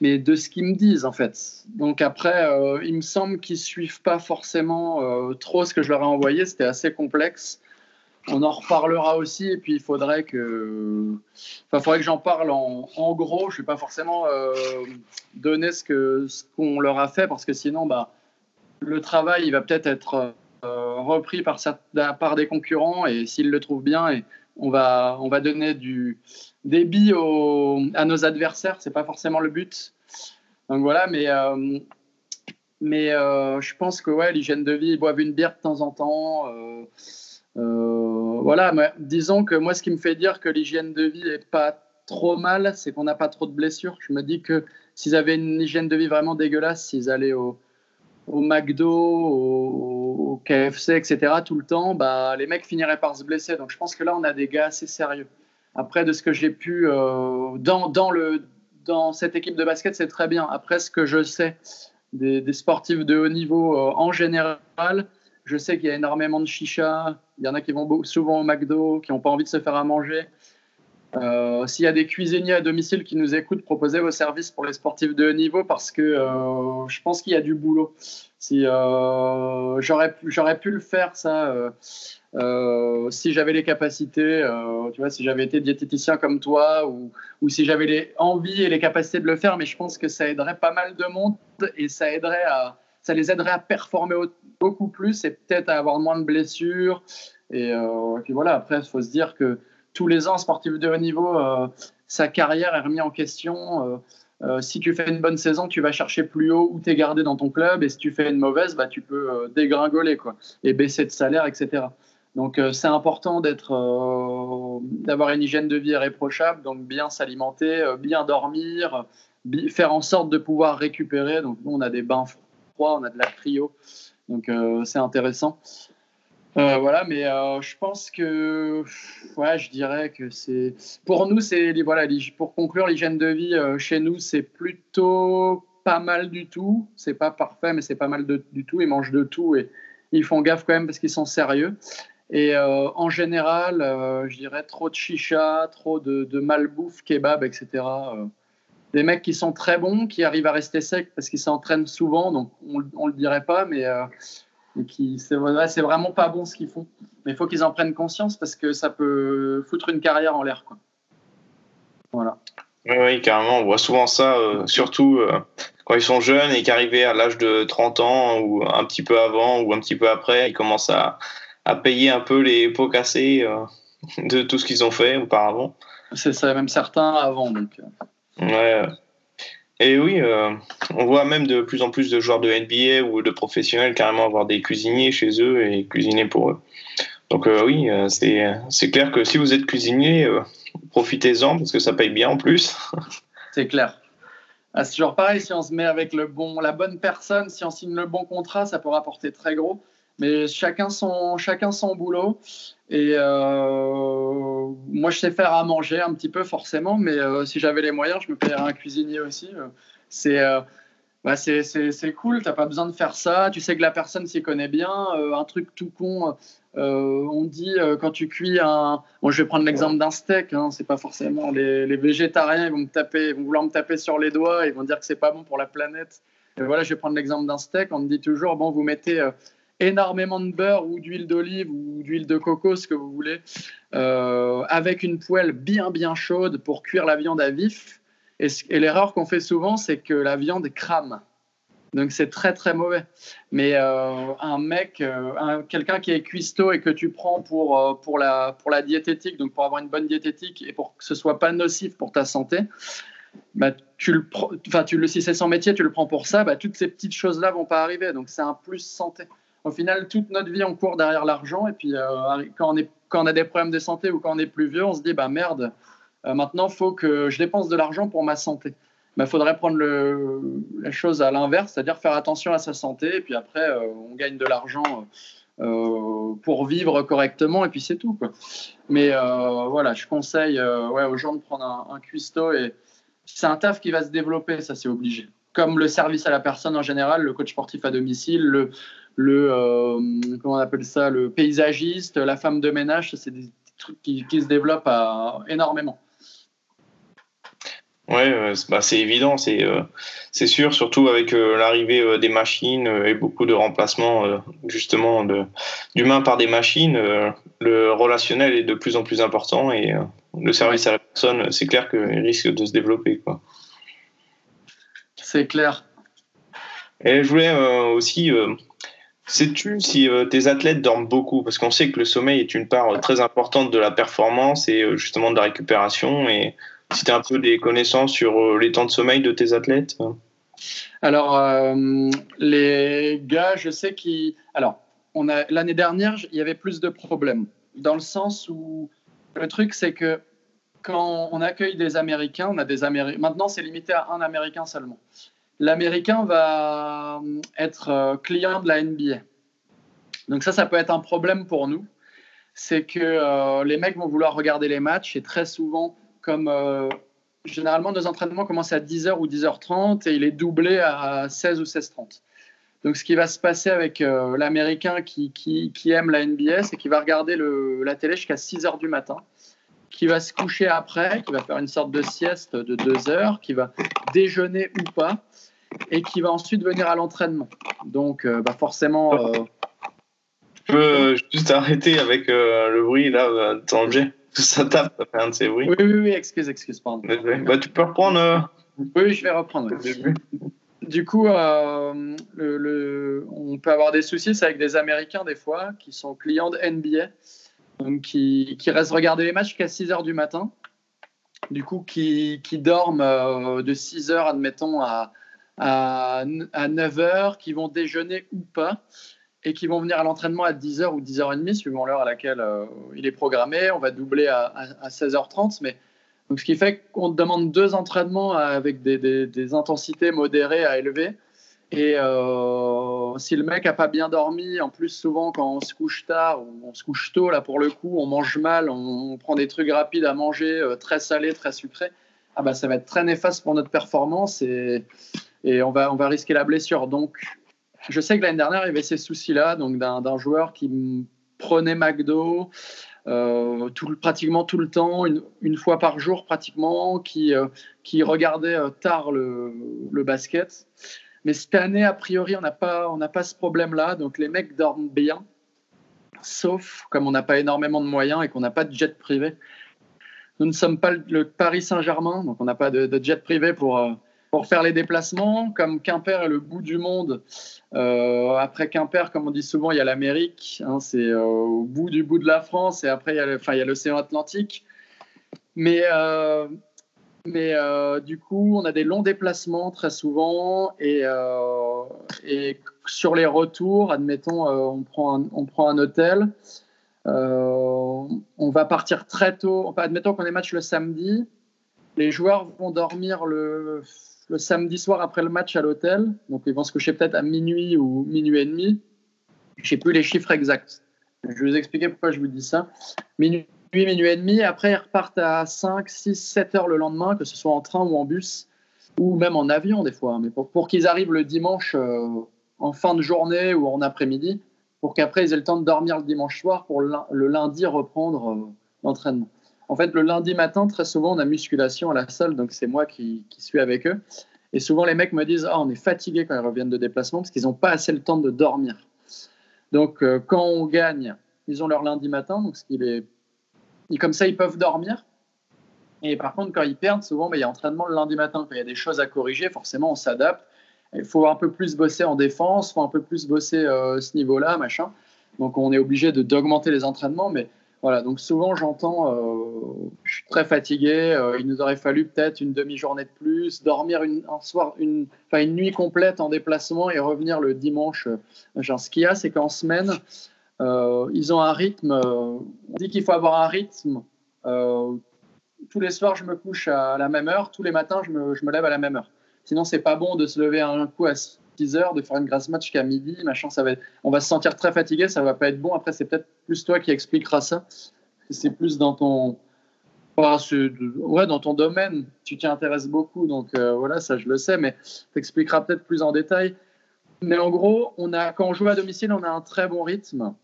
mais de ce qu'ils me disent en fait. Donc après, il me semble qu'ils suivent pas forcément trop ce que je leur ai envoyé, c'était assez complexe on en reparlera aussi. Et puis, il faudrait que, enfin, faudrait que j'en parle en, gros. Je ne vais pas forcément euh, donner ce qu'on leur a fait parce que sinon, bah, le travail, il va peut-être être, euh, repris par, par des concurrents et s'ils le trouvent bien, on, va, on va donner du, billes à nos adversaires. C'est pas forcément le but. Donc voilà, mais, euh, je pense que ouais, l'hygiène de vie, ils boivent une bière de temps en temps. Voilà, mais disons que moi, ce qui me fait dire que l'hygiène de vie n'est pas trop mal, c'est qu'on n'a pas trop de blessures. Je me dis que s'ils avaient une hygiène de vie vraiment dégueulasse, s'ils allaient au, au McDo, au, KFC, etc., tout le temps, bah, les mecs finiraient par se blesser. Donc je pense que là, on a des gars assez sérieux. Après, de ce que j'ai pu. Euh, dans, dans, le, dans cette équipe de basket, c'est très bien. Après, ce que je sais des, sportifs de haut niveau euh, en général, je sais qu'il y a énormément de chicha. Il y en a qui vont souvent au McDo, qui n'ont pas envie de se faire à manger. Euh, s'il y a des cuisiniers à domicile qui nous écoutent, proposez vos services pour les sportifs de haut niveau parce que euh, je pense qu'il y a du boulot. Si euh, j'aurais pu le faire ça, si j'avais les capacités, tu vois, si j'avais été diététicien comme toi ou, ou si j'avais les envies et les capacités de le faire, mais je pense que ça aiderait pas mal de monde et ça aiderait à, ça les aiderait à performer beaucoup plus et peut-être à avoir moins de blessures. Et, et puis voilà, après, il faut se dire que tous les ans, sportif de haut niveau, euh, sa carrière est remise en question. Euh, euh, si tu fais une bonne saison, tu vas chercher plus haut où tu es gardé dans ton club. Et si tu fais une mauvaise, bah, tu peux dégringoler quoi, et baisser de salaire, etc. Donc c'est important d'être, d'avoir une hygiène de vie irréprochable, donc bien s'alimenter, bien dormir, faire en sorte de pouvoir récupérer. Donc nous on a des bains on a de la cryo, donc c'est intéressant. Euh, voilà, mais euh, je pense que, ouais, je dirais que c'est, pour nous, c'est voilà, pour conclure, l'hygiène de vie euh, chez nous, c'est plutôt pas mal du tout. C'est pas parfait, mais c'est pas mal du tout. Ils mangent de tout et ils font gaffe quand même parce qu'ils sont sérieux. Et en général, je dirais trop de chicha, trop de, de malbouffe, kebab, etc. des mecs qui sont très bons, qui arrivent à rester secs parce qu'ils s'entraînent souvent, donc on, on le dirait pas, mais qui c'est vraiment pas bon ce qu'ils font. Mais il faut qu'ils en prennent conscience parce que ça peut foutre une carrière en l'air. Voilà. Oui, oui, carrément. On voit souvent ça, euh, surtout euh, quand ils sont jeunes et qu'arrivés à l'âge de 30 ans ou un petit peu avant ou un petit peu après, ils commencent à, à payer un peu les pots cassés euh, (laughs) de tout ce qu'ils ont fait auparavant. C'est ça, même certains avant. Donc. Ouais. Et oui, euh, on voit même de plus en plus de joueurs de NBA ou de professionnels carrément avoir des cuisiniers chez eux et cuisiner pour eux. Donc euh, oui, euh, c'est clair que si vous êtes cuisinier, profitez-en parce que ça paye bien en plus. (laughs) c'est clair. Ah, c'est toujours pareil, si on se met avec le bon, la bonne personne, si on signe le bon contrat, ça peut rapporter très gros. Mais chacun son, chacun son boulot. Et euh, moi, je sais faire à manger un petit peu, forcément, mais euh, si j'avais les moyens, je me paierais un cuisinier aussi. Euh, c'est bah c'est cool, tu n'as pas besoin de faire ça. Tu sais que la personne s'y connaît bien. un truc tout con, on dit quand tu cuis un. Bon, je vais prendre l'exemple d'un steak. Hein, c'est pas forcément les, les, végétariens, vont me taper, vont vouloir me taper sur les doigts, ils vont dire que c'est pas bon pour la planète. Et voilà, je vais prendre l'exemple d'un steak. On me dit toujours bon, vous mettez énormément de beurre ou d'huile d'olive ou d'huile de coco, ce que vous voulez, euh, avec une poêle bien bien chaude pour cuire la viande à vif. Et, l'erreur qu'on fait souvent, c'est que la viande crame. Donc c'est très très mauvais. Mais euh, un mec, euh, quelqu'un qui est cuistot et que tu prends pour, pour, la, pour la diététique, donc pour avoir une bonne diététique et pour que ce soit pas nocif pour ta santé, bah, tu le, si c'est son métier, tu le prends pour ça, bah, toutes ces petites choses-là vont pas arriver. Donc c'est un plus santé au final, toute notre vie, on court derrière l'argent. Et puis, euh, quand, on a des problèmes de santé ou quand on est plus vieux, on se dit, bah merde, euh, maintenant, il faut que je dépense de l'argent pour ma santé. Il bah, faudrait prendre le, la chose à l'inverse, c'est-à-dire faire attention à sa santé. Et puis après, euh, on gagne de l'argent pour vivre correctement. Et puis, c'est tout. Mais voilà, je conseille aux gens de prendre un, un cuistot. Et c'est un taf qui va se développer, ça, c'est obligé. Comme le service à la personne en général, le coach sportif à domicile, le le euh, comment on appelle ça, le paysagiste, la femme de ménage, c'est des trucs qui, se développent énormément. Oui, bah, c'est évident, c'est euh, c'est sûr, surtout avec euh, l'arrivée des machines et beaucoup de remplacements justement d'humains par des machines, le relationnel est de plus en plus important et le service à la personne, c'est clair qu'il risque de se développer. C'est clair. Et je voulais aussi Sais-tu si tes athlètes dorment beaucoup? Parce qu'on sait que le sommeil est une part très importante de la performance et justement de la récupération. Et si tu as un peu des connaissances sur les temps de sommeil de tes athlètes Alors, les gars, je sais qu'ils. Alors, l'année dernière, il y avait plus de problèmes. Dans le sens où le truc, c'est que quand on accueille des Américains, on a des Maintenant, c'est limité à un Américain seulement. L'Américain va euh, être euh, client de la NBA. Donc ça, ça peut être un problème pour nous. C'est que euh, les mecs vont vouloir regarder les matchs et très souvent, comme généralement nos entraînements commencent à 10h ou 10h30 et il est doublé à 16 ou 16h30. Donc, ce qui va se passer avec l'Américain qui, aime la NBA, c'est qu'il va regarder la télé jusqu'à 6 h du matin qui va se coucher après, qui va faire une sorte de sieste de deux heures, qui va déjeuner ou pas, et qui va ensuite venir à l'entraînement. Donc, euh, bah forcément. Euh... Je peux juste arrêter avec euh, le bruit là, danger. (laughs) Ça tape, ça fait un de ces bruits. Oui, oui, oui, excuse, excuse, pardon. Bah, tu peux reprendre. Euh, oui, je vais reprendre. Du coup, le, le, on peut avoir des soucis avec des Américains des fois qui sont clients de NBA donc qui, qui restent regarder les matchs jusqu'à 6 h du matin. Du coup, qui, qui dorment euh, de 6 h, admettons, à, à, 9 h, qui vont déjeuner ou pas, et qui vont venir à l'entraînement à 10 h ou 10 h 30, suivant l'heure à laquelle euh, il est programmé. On va doubler à, à 16h30, mais donc, ce qui fait qu'on demande deux entraînements avec des, intensités modérées à élevées et euh, si le mec a pas bien dormi, en plus souvent quand on se couche tard ou on se couche tôt, là pour le coup, on mange mal, on, prend des trucs rapides à manger, euh, très salés, très sucrés, ah bah ça va être très néfaste pour notre performance et, et on, va, on va risquer la blessure. Donc je sais que l'année dernière, il y avait ces soucis-là, donc d'un joueur qui prenait McDo euh, pratiquement tout le temps, une, une, fois par jour pratiquement, qui, euh, qui regardait euh, tard le, le basket. Mais cette année, a priori, on n'a pas, pas ce problème-là. Donc les mecs dorment bien, sauf comme on n'a pas énormément de moyens et qu'on n'a pas de jet privé. Nous ne sommes pas le Paris Saint-Germain, donc on n'a pas de, jet privé pour, pour faire les déplacements. Comme Quimper est le bout du monde, euh, après Quimper, comme on dit souvent, il y a l'Amérique, hein, c'est euh, au bout du bout de la France, et après il y a l'océan Atlantique. Mais euh, du coup, on a des longs déplacements très souvent et, sur les retours, admettons, on, prend un, on prend un hôtel. on va partir très tôt. admettons qu'on ait match le samedi. Les joueurs vont dormir le, le samedi soir après le match à l'hôtel. Donc, ils vont se coucher peut-être à minuit ou minuit et demi. Je sais plus les chiffres exacts. Je vais vous expliquer pourquoi je vous dis ça. Minuit minuit et demi. Après, ils repartent à 5, 6, 7 heures le lendemain, que ce soit en train ou en bus, ou même en avion des fois. Mais pour, qu'ils arrivent le dimanche euh, en fin de journée ou en après-midi, pour qu'après ils aient le temps de dormir le dimanche soir pour le lundi reprendre euh, l'entraînement. En fait, le lundi matin, très souvent, on a musculation à la salle, donc c'est moi qui, suis avec eux. Et souvent, les mecs me disent Ah, on est fatigué quand ils reviennent de déplacement parce qu'ils n'ont pas assez le temps de dormir. Donc, euh, quand on gagne, ils ont leur lundi matin, donc ce et comme ça, ils peuvent dormir. Et par contre, quand ils perdent, souvent, bah, il y a entraînement le lundi matin. Il y a des choses à corriger, forcément, on s'adapte. Il faut un peu plus bosser en défense, il faut un peu plus bosser euh, ce niveau-là, machin. Donc, on est obligé d'augmenter les entraînements. Mais voilà, donc souvent, j'entends, euh, je suis très fatigué, euh, il nous aurait fallu peut-être une demi-journée de plus, dormir une, un soir, une, une nuit complète en déplacement et revenir le dimanche. Genre, ce qu'il y a, c'est qu'en semaine, euh, ils ont un rythme. Euh, on dit qu'il faut avoir un rythme. Tous les soirs, je me couche à la même heure. Tous les matins, je me, je me lève à la même heure. Sinon, c'est pas bon de se lever un coup à 6 heures, de faire une grasse match qu'à midi. On va se sentir très fatigué. Ça va pas être bon. Après, c'est peut-être plus toi qui expliquera ça. C'est plus dans ton, ouais, dans ton domaine, tu t'y intéresses beaucoup, donc voilà, ça je le sais, mais tu expliqueras peut-être plus en détail. Mais en gros, on a, quand on joue à domicile, on a un très bon rythme.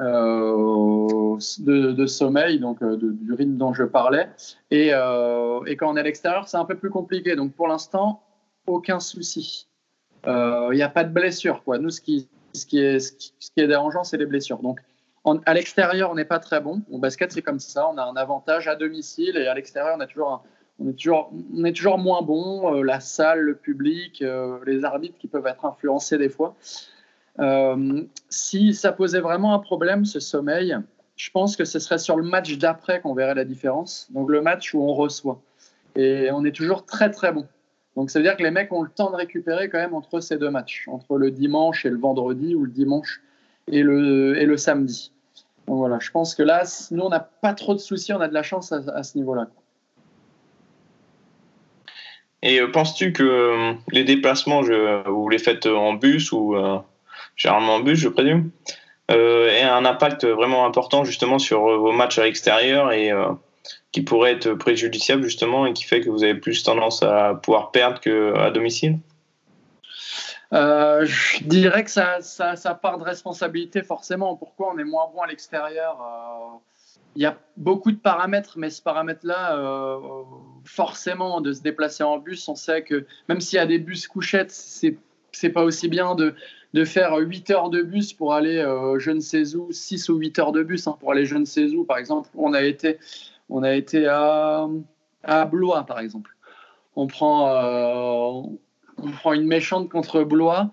Euh, de, sommeil, donc euh, du rythme dont je parlais. Et, euh, et quand on est à l'extérieur, c'est un peu plus compliqué. Donc pour l'instant, aucun souci. Il n'y a pas de blessure. Quoi. Nous, ce qui, est, dérangeant, c'est les blessures. Donc à l'extérieur, on n'est pas très bon. Au basket, c'est comme ça. On a un avantage à domicile et à l'extérieur, on, est toujours, on est toujours moins bon. la salle, le public, les arbitres qui peuvent être influencés des fois. si ça posait vraiment un problème, ce sommeil, je pense que ce serait sur le match d'après qu'on verrait la différence. Donc le match où on reçoit. Et on est toujours très très bon. Donc ça veut dire que les mecs ont le temps de récupérer quand même entre ces deux matchs, entre le dimanche et le vendredi ou le dimanche et le, et le samedi. Donc voilà, je pense que là, nous, on n'a pas trop de soucis, on a de la chance à, ce niveau-là. Et euh, penses-tu que euh, les déplacements, je, vous les faites en bus ou euh, généralement en bus, je présume, aient un impact vraiment important justement sur vos matchs à l'extérieur et qui pourrait être préjudiciable justement et qui fait que vous avez plus tendance à pouvoir perdre qu'à domicile? Euh, je dirais que ça, ça, part de responsabilité forcément. Pourquoi on est moins bon à l'extérieur euh, Il y a beaucoup de paramètres, mais ce paramètre-là, euh, forcément, de se déplacer en bus, on sait que même s'il y a des bus couchettes, c'est c'est pas aussi bien de, de, faire 8 heures de bus pour aller je ne sais où, 6 ou 8 heures de bus hein, pour aller je ne sais où. Par exemple, on a été, on a été à, à Blois, par exemple. On prend, on prend une méchante contre Blois,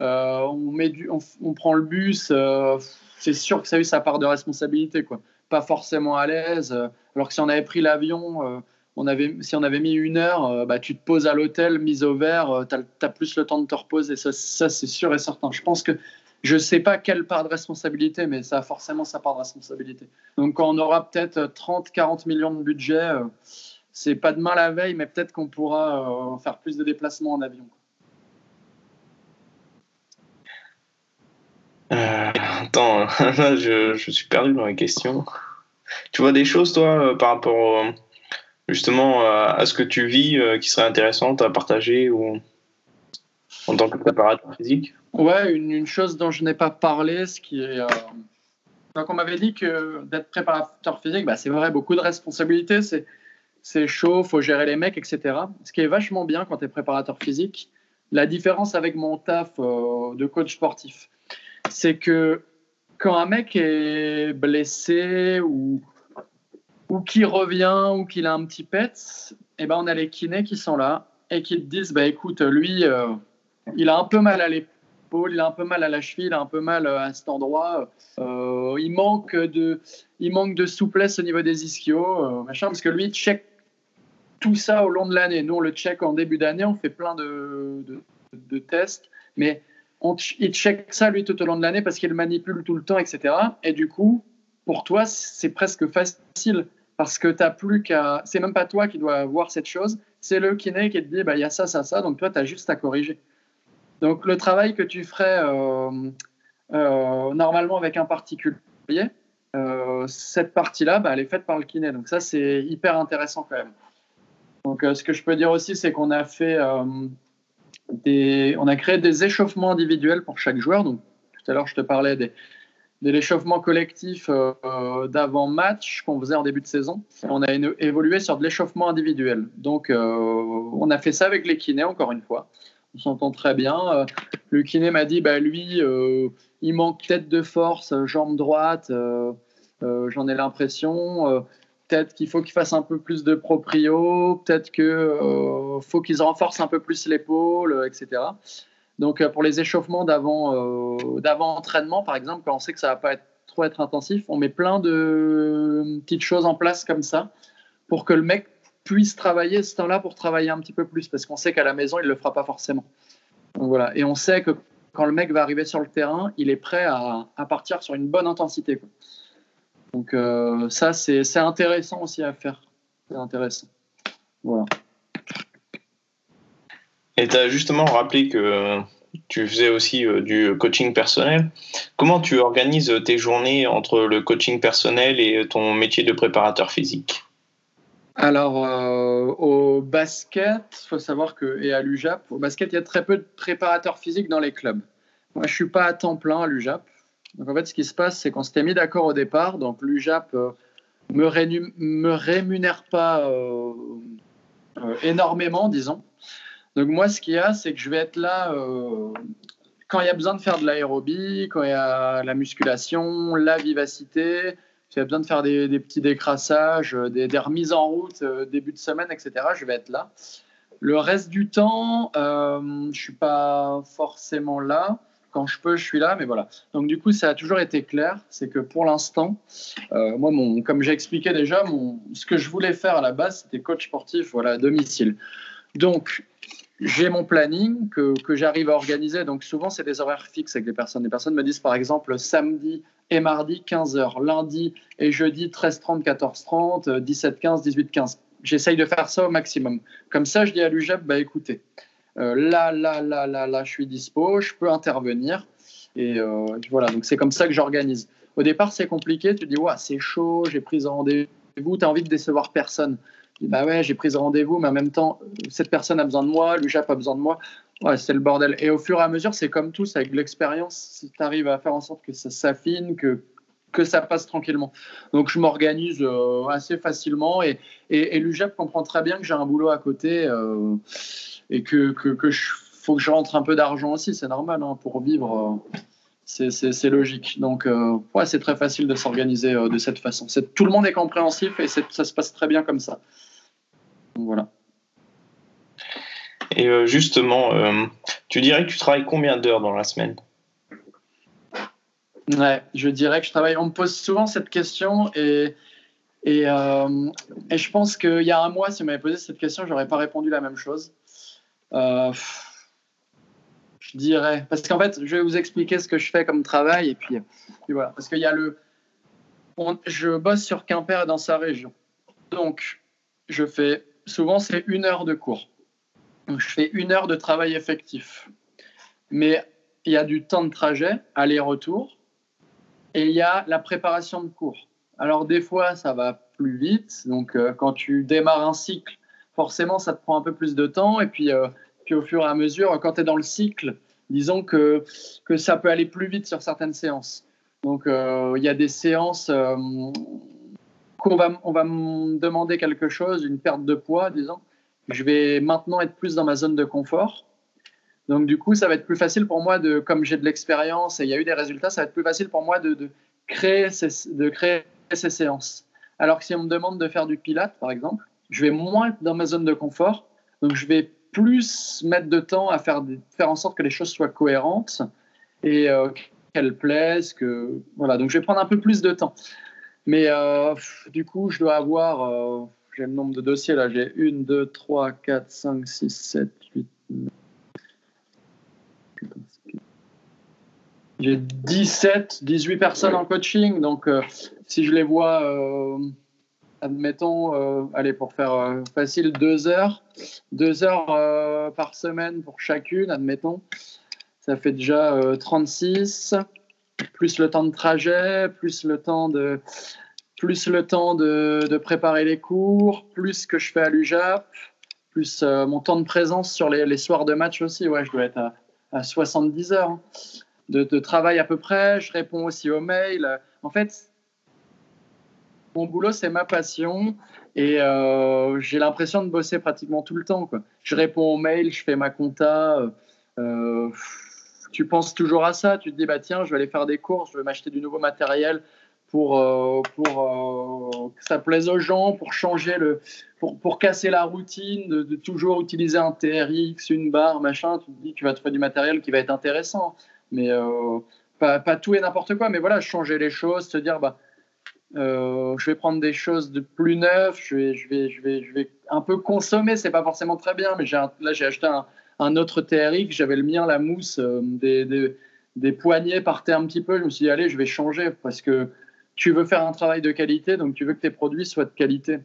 euh, on, met du, on, prend le bus, euh, c'est sûr que ça a eu sa part de responsabilité, quoi. Pas forcément à l'aise. Euh, alors que si on avait pris l'avion, on avait, si on avait mis une heure, bah, tu te poses à l'hôtel, mise au vert, tu as, plus le temps de te reposer. Ça, ça c'est sûr et certain. Je pense que je ne sais pas quelle part de responsabilité, mais ça a forcément sa part de responsabilité. Donc quand on aura peut-être 30-40 millions de budget, c'est pas demain la veille, mais peut-être qu'on pourra euh, faire plus de déplacements en avion. Euh, attends, (laughs) je, je, suis perdu dans les questions. Tu vois des choses, toi, euh, par rapport justement à ce que tu vis qui serait intéressantes à partager ou en tant que préparateur physique? Ouais, une, chose dont je n'ai pas parlé, ce qui est. Donc, on m'avait dit que d'être préparateur physique, bah, c'est vrai, beaucoup de responsabilités. C'est c'est chaud, faut gérer les mecs, etc. Ce qui est vachement bien quand tu es préparateur physique. La différence avec mon taf euh, de coach sportif, c'est que quand un mec est blessé ou, ou qui revient ou qu'il a un petit pet, eh ben on a les kinés qui sont là et qui te disent bah écoute, lui, euh, il a un peu mal à l'épaule, il a un peu mal à la cheville, il un peu mal euh, à cet endroit. il, manque de, il manque de souplesse au niveau des ischios, machin, parce que lui, check tout ça au long de l'année. Nous, on le check en début d'année, on fait plein de, de, tests, mais on, il check ça, lui, tout au long de l'année parce qu'il manipule tout le temps, etc. Et du coup, pour toi, c'est presque facile parce que tu n'as plus qu'à. C'est même pas toi qui dois voir cette chose, c'est le kiné qui te dit bah, il y a ça, ça, ça, donc toi, tu as juste à corriger. Donc, le travail que tu ferais euh, euh, normalement avec un particulier, euh, cette partie-là, bah, elle est faite par le kiné. Donc, ça, c'est hyper intéressant quand même. Donc, ce que je peux dire aussi, c'est qu'on a fait des, on a créé des échauffements individuels pour chaque joueur. Donc, tout à l'heure, je te parlais des, de l'échauffement collectif euh, d'avant-match qu'on faisait en début de saison. On a évolué sur de l'échauffement individuel. Donc, on a fait ça avec les kinés, encore une fois. On s'entend très bien. le kiné m'a dit, bah, lui, il manque tête de force, jambe droite, j'en ai l'impression peut-être qu'il faut qu'ils fassent un peu plus de proprio, peut-être qu'il euh, faut qu'ils renforcent un peu plus l'épaule, etc. Donc euh, pour les échauffements d'avant euh, d'avant entraînement, par exemple, quand on sait que ça va pas être, trop être intensif, on met plein de petites choses en place comme ça pour que le mec puisse travailler ce temps-là pour travailler un petit peu plus, parce qu'on sait qu'à la maison, il le fera pas forcément. Donc voilà. Et on sait que quand le mec va arriver sur le terrain, il est prêt à, à partir sur une bonne intensité. Quoi. Donc euh, ça, c'est intéressant aussi à faire. C'est intéressant. Voilà. Et tu as justement rappelé que tu faisais aussi euh, du coaching personnel. Comment tu organises tes journées entre le coaching personnel et ton métier de préparateur physique? Alors, euh, au basket, il faut savoir que, et à l'UJAP, au basket, il y a très peu de préparateurs physiques dans les clubs. Moi, je ne suis pas à temps plein à l'UJAP. Donc en fait, ce qui se passe, c'est qu'on s'était mis d'accord au départ. Donc l'UJAP euh, me, rémunère pas euh, énormément, disons. Donc moi, ce qu'il y a, c'est que je vais être là quand il y a besoin de faire de l'aérobie, quand il y a la musculation, la vivacité, il y besoin de faire des, petits décrassages, des, des, remises en route début de semaine, etc. Je vais être là. Le reste du temps, je ne suis pas forcément là quand je peux, je suis là, mais voilà. Donc du coup, ça a toujours été clair, c'est que pour l'instant, euh, moi, comme j'ai expliqué déjà, ce que je voulais faire à la base, c'était coach sportif, voilà, à domicile. Donc, j'ai mon planning que, que j'arrive à organiser. Donc souvent, c'est des horaires fixes avec les personnes. Les personnes me disent par exemple samedi et mardi 15h, lundi et jeudi 13h30, 14h30, 17h15, 18h15. J'essaye de faire ça au maximum. Comme ça, je dis à l'UJEP, bah écoutez, euh, là, là, là, là, là, je suis dispo, je peux intervenir. Et euh, voilà, donc c'est comme ça que j'organise. Au départ, c'est compliqué. Tu dis, ouais, c'est chaud, j'ai pris rendez-vous, tu as envie de décevoir personne bah ouais, j'ai pris rendez-vous, mais en même temps, cette personne a besoin de moi, l'UJAP a besoin de moi. C'est le bordel. Et au fur et à mesure, c'est comme tout, avec l'expérience, si tu arrives à faire en sorte que ça s'affine, que, que ça passe tranquillement. Donc, je m'organise euh, assez facilement et, et, l'UJAP comprend très bien que j'ai un boulot à côté euh, et que, que, faut que je rentre un peu d'argent aussi, c'est normal hein, pour vivre. Euh, c'est logique. Donc, ouais, c'est très facile de s'organiser de cette façon. Tout le monde est compréhensif et ça se passe très bien comme ça. Voilà. Et euh, justement, euh, tu dirais que tu travailles combien d'heures dans la semaine? Ouais, je dirais que je travaille. On me pose souvent cette question et, et, euh, et je pense qu'il y a un mois, si on m'avait posé cette question, j'aurais pas répondu la même chose. je dirais. Parce qu'en fait, je vais vous expliquer ce que je fais comme travail et puis, voilà. Parce qu'il y a le. je bosse sur Quimper et dans sa région. Donc, je fais souvent c'est une heure de cours. je fais une heure de travail effectif. Mais il y a du temps de trajet, aller-retour, et il y a la préparation de cours. Alors des fois, ça va plus vite. Donc euh, quand tu démarres un cycle, forcément, ça te prend un peu plus de temps. Et puis, euh, puis au fur et à mesure, quand tu es dans le cycle, disons que, que ça peut aller plus vite sur certaines séances. Donc euh, il y a des séances on va, on va me demander quelque chose, une perte de poids, disons, je vais maintenant être plus dans ma zone de confort. Donc, du coup, ça va être plus facile pour moi, de, comme j'ai de l'expérience et il y a eu des résultats, ça va être plus facile pour moi de, créer, ces, séances. Alors que si on me demande de faire du pilate, par exemple, je vais moins être dans ma zone de confort. Donc, je vais plus mettre de temps à faire, faire en sorte que les choses soient cohérentes et euh, qu'elles plaisent. Que, voilà. Donc, je vais prendre un peu plus de temps. Mais euh, du coup, je dois avoir, euh, j'ai le nombre de dossiers là, j'ai 1, 2, 3, 4, 5, 6, 7, 8, 9. J'ai 17, 18 personnes en coaching. Donc, euh, si je les vois, admettons, allez, pour faire facile, deux heures, deux heures par semaine pour chacune, admettons, ça fait déjà 36 plus le temps de trajet, plus le temps de, plus le temps de, préparer les cours, plus ce que je fais à l'UJAP, plus euh, mon temps de présence sur les, soirs de match aussi. Ouais, je dois être à, à 70 heures hein, de, travail à peu près. Je réponds aussi aux mails. En fait, mon boulot, c'est ma passion et euh, j'ai l'impression de bosser pratiquement tout le temps. Je réponds aux mails, je fais ma compta. Euh, tu penses toujours à ça. Tu te dis, bah, tiens, je vais aller faire des courses, je vais m'acheter du nouveau matériel pour, euh, pour euh, que ça plaise aux gens, pour changer le, pour, pour casser la routine de, toujours utiliser un TRX, une barre, machin. Tu te dis, tu vas trouver du matériel qui va être intéressant. Mais euh, pas, tout et n'importe quoi. Mais voilà, changer les choses, se dire, bah, je vais prendre des choses de plus neuves, je vais, je vais, je vais, je vais un peu consommer. C'est pas forcément très bien, mais là, j'ai acheté un un autre TRX, j'avais le mien, la mousse, euh, des, des, poignées partaient un petit peu. Je me suis dit, allez, je vais changer parce que tu veux faire un travail de qualité, donc tu veux que tes produits soient de qualité.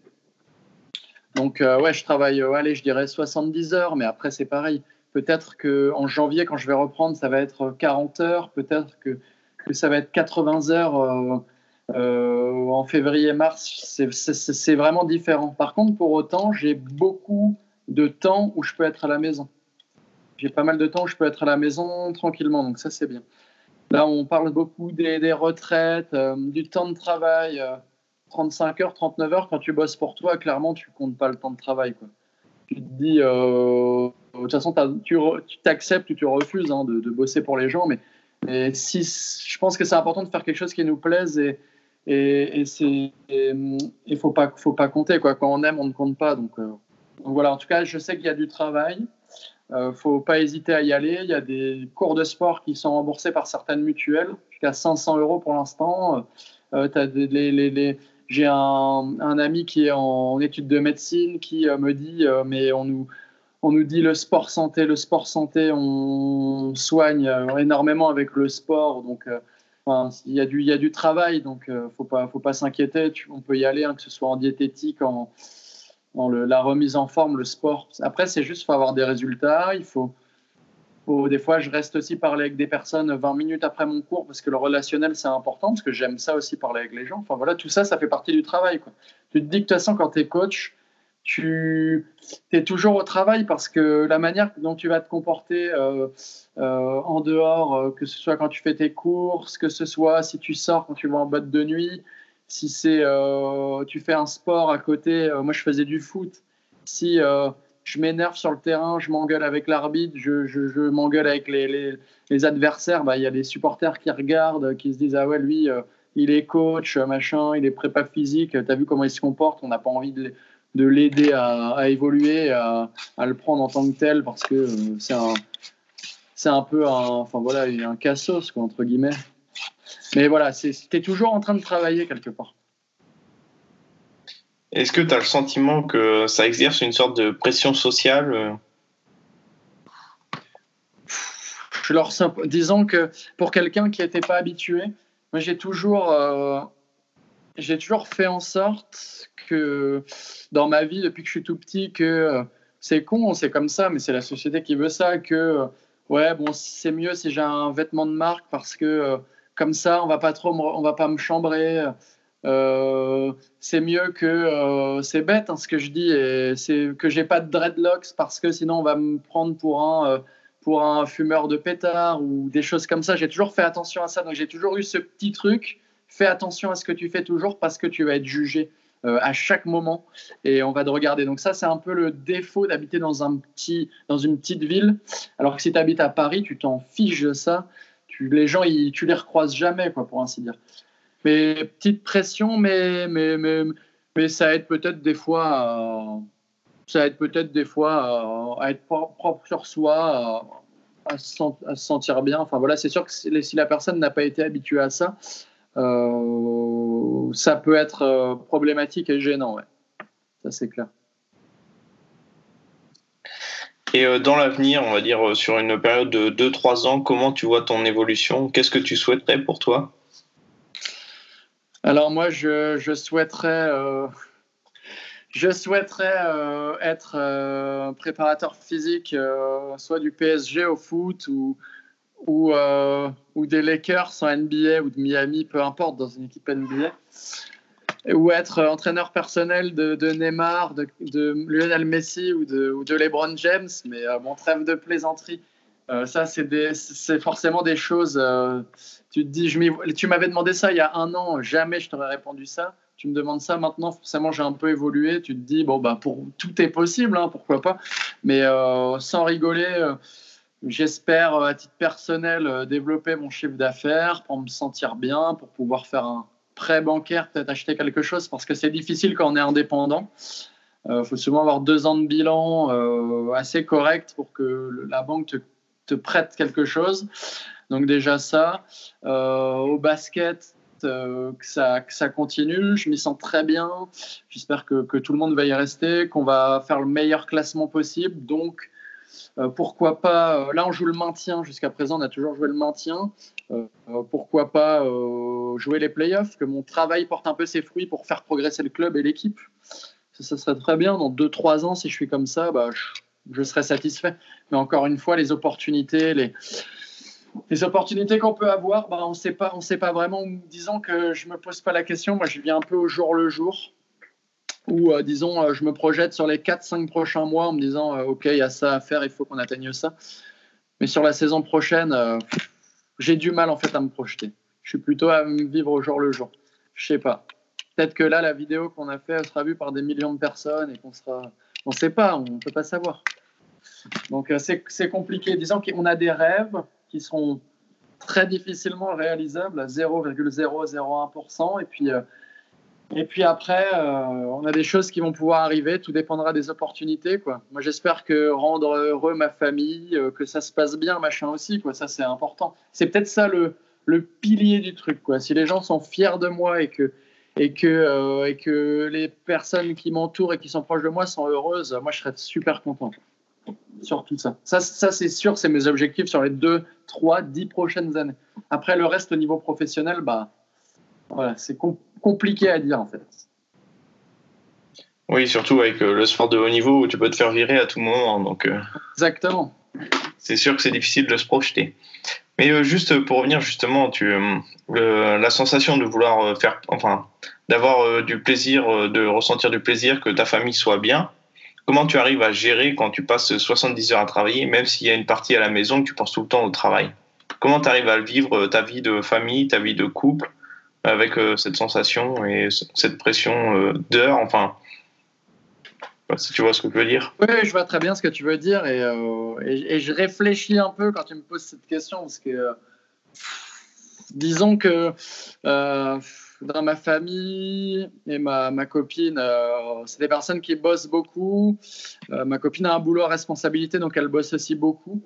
Donc, euh, ouais, je travaille, euh, allez, je dirais 70 heures, mais après, c'est pareil. Peut-être qu'en janvier, quand je vais reprendre, ça va être 40 heures. Peut-être que, que ça va être 80 heures en février-mars. C'est vraiment différent. Par contre, pour autant, j'ai beaucoup de temps où je peux être à la maison j'ai pas mal de temps je peux être à la maison tranquillement, donc ça c'est bien. Là, on parle beaucoup des, retraites, euh, du temps de travail, 35 euh, heures, 39 heures. Quand tu bosses pour toi, clairement, tu comptes pas le temps de travail. Tu te dis, euh, de toute façon, tu t'acceptes ou tu refuses hein, de, bosser pour les gens, mais, je pense que c'est important de faire quelque chose qui nous plaise et, il faut pas, faut pas compter. Quoi. Quand on aime, on ne compte pas. Donc, donc voilà, en tout cas, je sais qu'il y a du travail. Ne faut pas hésiter à y aller. Il y a des cours de sport qui sont remboursés par certaines mutuelles, jusqu'à 500 euros pour l'instant. J'ai un, un, ami qui est en, études de médecine qui me dit mais on nous, on nous dit le sport santé, le sport santé, on soigne énormément avec le sport. Donc, il, y y a du travail, donc il ne faut pas, faut pas s'inquiéter. On peut y aller, hein, que ce soit en diététique, en, la remise en forme, le sport. Après, c'est juste faut avoir des résultats. Il faut, des fois, je reste aussi parler avec des personnes 20 minutes après mon cours parce que le relationnel, c'est important, parce que j'aime ça aussi parler avec les gens. Enfin voilà, tout ça, ça fait partie du travail. Quoi. Tu te dis que de toute façon, quand tu es coach, tu es toujours au travail parce que la manière dont tu vas te comporter euh, euh, en dehors, euh, que ce soit quand tu fais tes courses, que ce soit si tu sors quand tu vas en boîte de nuit, si c'est tu fais un sport à côté, moi je faisais du foot, si je m'énerve sur le terrain, je m'engueule avec l'arbitre, je, je, m'engueule avec les, les, les adversaires, bah, il y a des supporters qui regardent, qui se disent ah ouais lui il est coach, machin, il est prépa physique, tu as vu comment il se comporte, on n'a pas envie de de l'aider à, évoluer, à, le prendre en tant que tel, parce que euh, c'est un, un peu un, enfin voilà, un cassos, quoi, entre guillemets. Mais voilà, tu es toujours en train de travailler quelque part. Est-ce que tu as le sentiment que ça exerce une sorte de pression sociale euh? Je leur disons que pour quelqu'un qui n'était pas habitué, moi j'ai toujours, euh, j'ai toujours fait en sorte que dans ma vie depuis que je suis tout petit que euh, c'est con, c'est comme ça, mais c'est la société qui veut ça, que ouais, bon, c'est mieux si j'ai un vêtement de marque parce que comme ça, on va pas trop, on va pas me chambrer. c'est mieux que c'est bête hein, ce que je dis et c'est que j'ai pas de dreadlocks parce que sinon on va me prendre pour un pour un fumeur de pétard ou des choses comme ça. J'ai toujours fait attention à ça, donc j'ai toujours eu ce petit truc. Fais attention à ce que tu fais toujours parce que tu vas être jugé. Euh, à chaque moment et on va te regarder. Donc ça, c'est un peu le défaut d'habiter dans, un petit, dans une petite ville. Alors que si tu habites à Paris, tu t'en fiches de ça. Les gens, ils, tu les recroises jamais, quoi, pour ainsi dire. Mais petite pression, mais, mais, mais, mais ça aide peut-être des fois à, ça aide peut-être des fois à, être propre sur soi, à, se, sentir bien. Enfin voilà, c'est sûr que si la personne n'a pas été habituée à ça, euh, ça peut être euh, problématique et gênant, ouais. Ça, c'est clair. Et euh, dans l'avenir, on va dire sur une période de 2-3 ans, comment tu vois ton évolution? Qu'est-ce que tu souhaiterais pour toi? Alors moi, je, souhaiterais, je souhaiterais être préparateur physique, soit du PSG au foot ou, ou, euh, ou des Lakers en NBA ou de Miami, peu importe, dans une équipe NBA, ou être entraîneur personnel de, Neymar, de, Lionel Messi ou de, LeBron James, mais euh, mon trêve de plaisanterie. Euh, ça, c'est forcément des choses. Euh, tu dis, tu m'avais demandé ça il y a un an, jamais je t'aurais répondu ça. Tu me demandes ça maintenant, forcément j'ai un peu évolué. Tu te dis, bon, bah, pour, tout est possible, hein, pourquoi pas. Mais sans rigoler, J'espère, à titre personnel, développer mon chiffre d'affaires pour me sentir bien, pour pouvoir faire un prêt bancaire, peut-être acheter quelque chose, parce que c'est difficile quand on est indépendant. Il euh, faut souvent avoir deux ans de bilan assez correct pour que la banque te, prête quelque chose. Donc déjà ça. au basket, que, ça, ça, continue. Je m'y sens très bien. J'espère que, que, tout le monde va y rester, qu'on va faire le meilleur classement possible. Donc, euh, pourquoi pas, euh, là on joue le maintien, jusqu'à présent on a toujours joué le maintien. Euh, pourquoi pas jouer les playoffs, que mon travail porte un peu ses fruits pour faire progresser le club et l'équipe. Ça, serait très bien. Dans 2-3 ans, si je suis comme ça, bah, je, serais satisfait. Mais encore une fois, les opportunités, les, opportunités qu'on peut avoir, bah, on ne sait pas, vraiment. Disons que je me pose pas la question. Moi, je viens un peu au jour le jour ou euh, disons, euh, je me projette sur les 4-5 prochains mois en me disant, euh, OK, il y a ça à faire, il faut qu'on atteigne ça. Mais sur la saison prochaine, j'ai du mal en fait à me projeter. Je suis plutôt à vivre au jour le jour. Je sais pas. Peut-être que là, la vidéo qu'on a fait sera vue par des millions de personnes et qu'on sera. On ne sait pas, on ne peut pas savoir. Donc c'est compliqué. Disons qu'on a des rêves qui seront très difficilement réalisables à 0,001%. Et puis Et puis après, on a des choses qui vont pouvoir arriver. Tout dépendra des opportunités. Quoi. Moi, j'espère que rendre heureux ma famille, que ça se passe bien, machin aussi. Quoi. Ça, c'est important. C'est peut-être ça le, pilier du truc. Quoi. Si les gens sont fiers de moi et que, et que, euh, et que les personnes qui m'entourent et qui sont proches de moi sont heureuses, moi je serais super content. Sur tout ça. Ça, ça c'est sûr, c'est mes objectifs sur les 2, 3, 10 prochaines années. Après, le reste au niveau professionnel, bah, voilà, c'est compliqué à dire en fait. Oui, surtout avec euh, le sport de haut niveau où tu peux te faire virer à tout moment. Donc, euh, Exactement. C'est sûr que c'est difficile de se projeter. Mais euh, juste pour revenir justement, tu, la sensation de vouloir faire, enfin, d'avoir du plaisir, de ressentir du plaisir, que ta famille soit bien. Comment tu arrives à gérer quand tu passes 70 heures à travailler, même s'il y a une partie à la maison que tu penses tout le temps au travail? Comment tu arrives à vivre ta vie de famille, ta vie de couple, avec cette sensation et cette pression d'heures Enfin, si tu vois ce que je veux dire. Oui, je vois très bien ce que tu veux dire et, euh, et, je réfléchis un peu quand tu me poses cette question parce que disons que euh, dans ma famille et ma, ma copine, euh, c'est des personnes qui bossent beaucoup. ma copine a un boulot à responsabilité, donc elle bosse aussi beaucoup.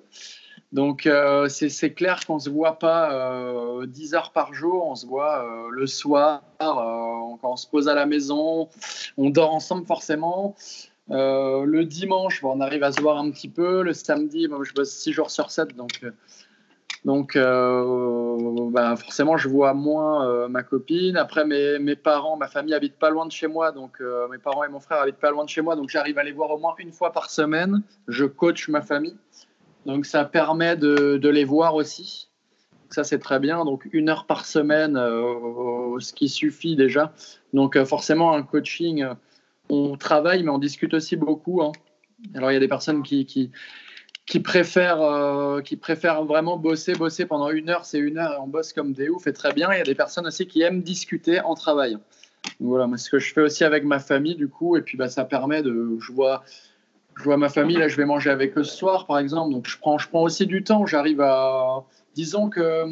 Donc c'est clair qu'on ne se voit pas 10 heures par jour, on se voit le soir, quand on se pose à la maison, on dort ensemble forcément. Euh, le dimanche, on arrive à se voir un petit peu. Le samedi, je bosse 6 jours sur 7, donc, euh, donc euh, bah, forcément, je vois moins ma copine. Après, mes, mes, parents, ma famille habite pas loin de chez moi, donc mes parents et mon frère habitent pas loin de chez moi, donc j'arrive à les voir au moins une fois par semaine. Je coach ma famille, donc ça permet de, les voir aussi. Ça, c'est très bien. Donc, une heure par semaine, ce qui suffit déjà. Donc, forcément, un coaching on travaille, mais on discute aussi beaucoup. Hein. Alors, il y a des personnes qui, préfèrent, euh, qui préfèrent vraiment bosser, bosser pendant une heure, c'est une heure, on bosse comme des oufs, et très bien. Il y a des personnes aussi qui aiment discuter en travail. voilà, ce que je fais aussi avec ma famille, du coup, et puis bah, ça permet de. Je vois, je vois ma famille, là, je vais manger avec eux ce soir, par exemple, donc je prends, je prends aussi du temps. J'arrive à. Disons que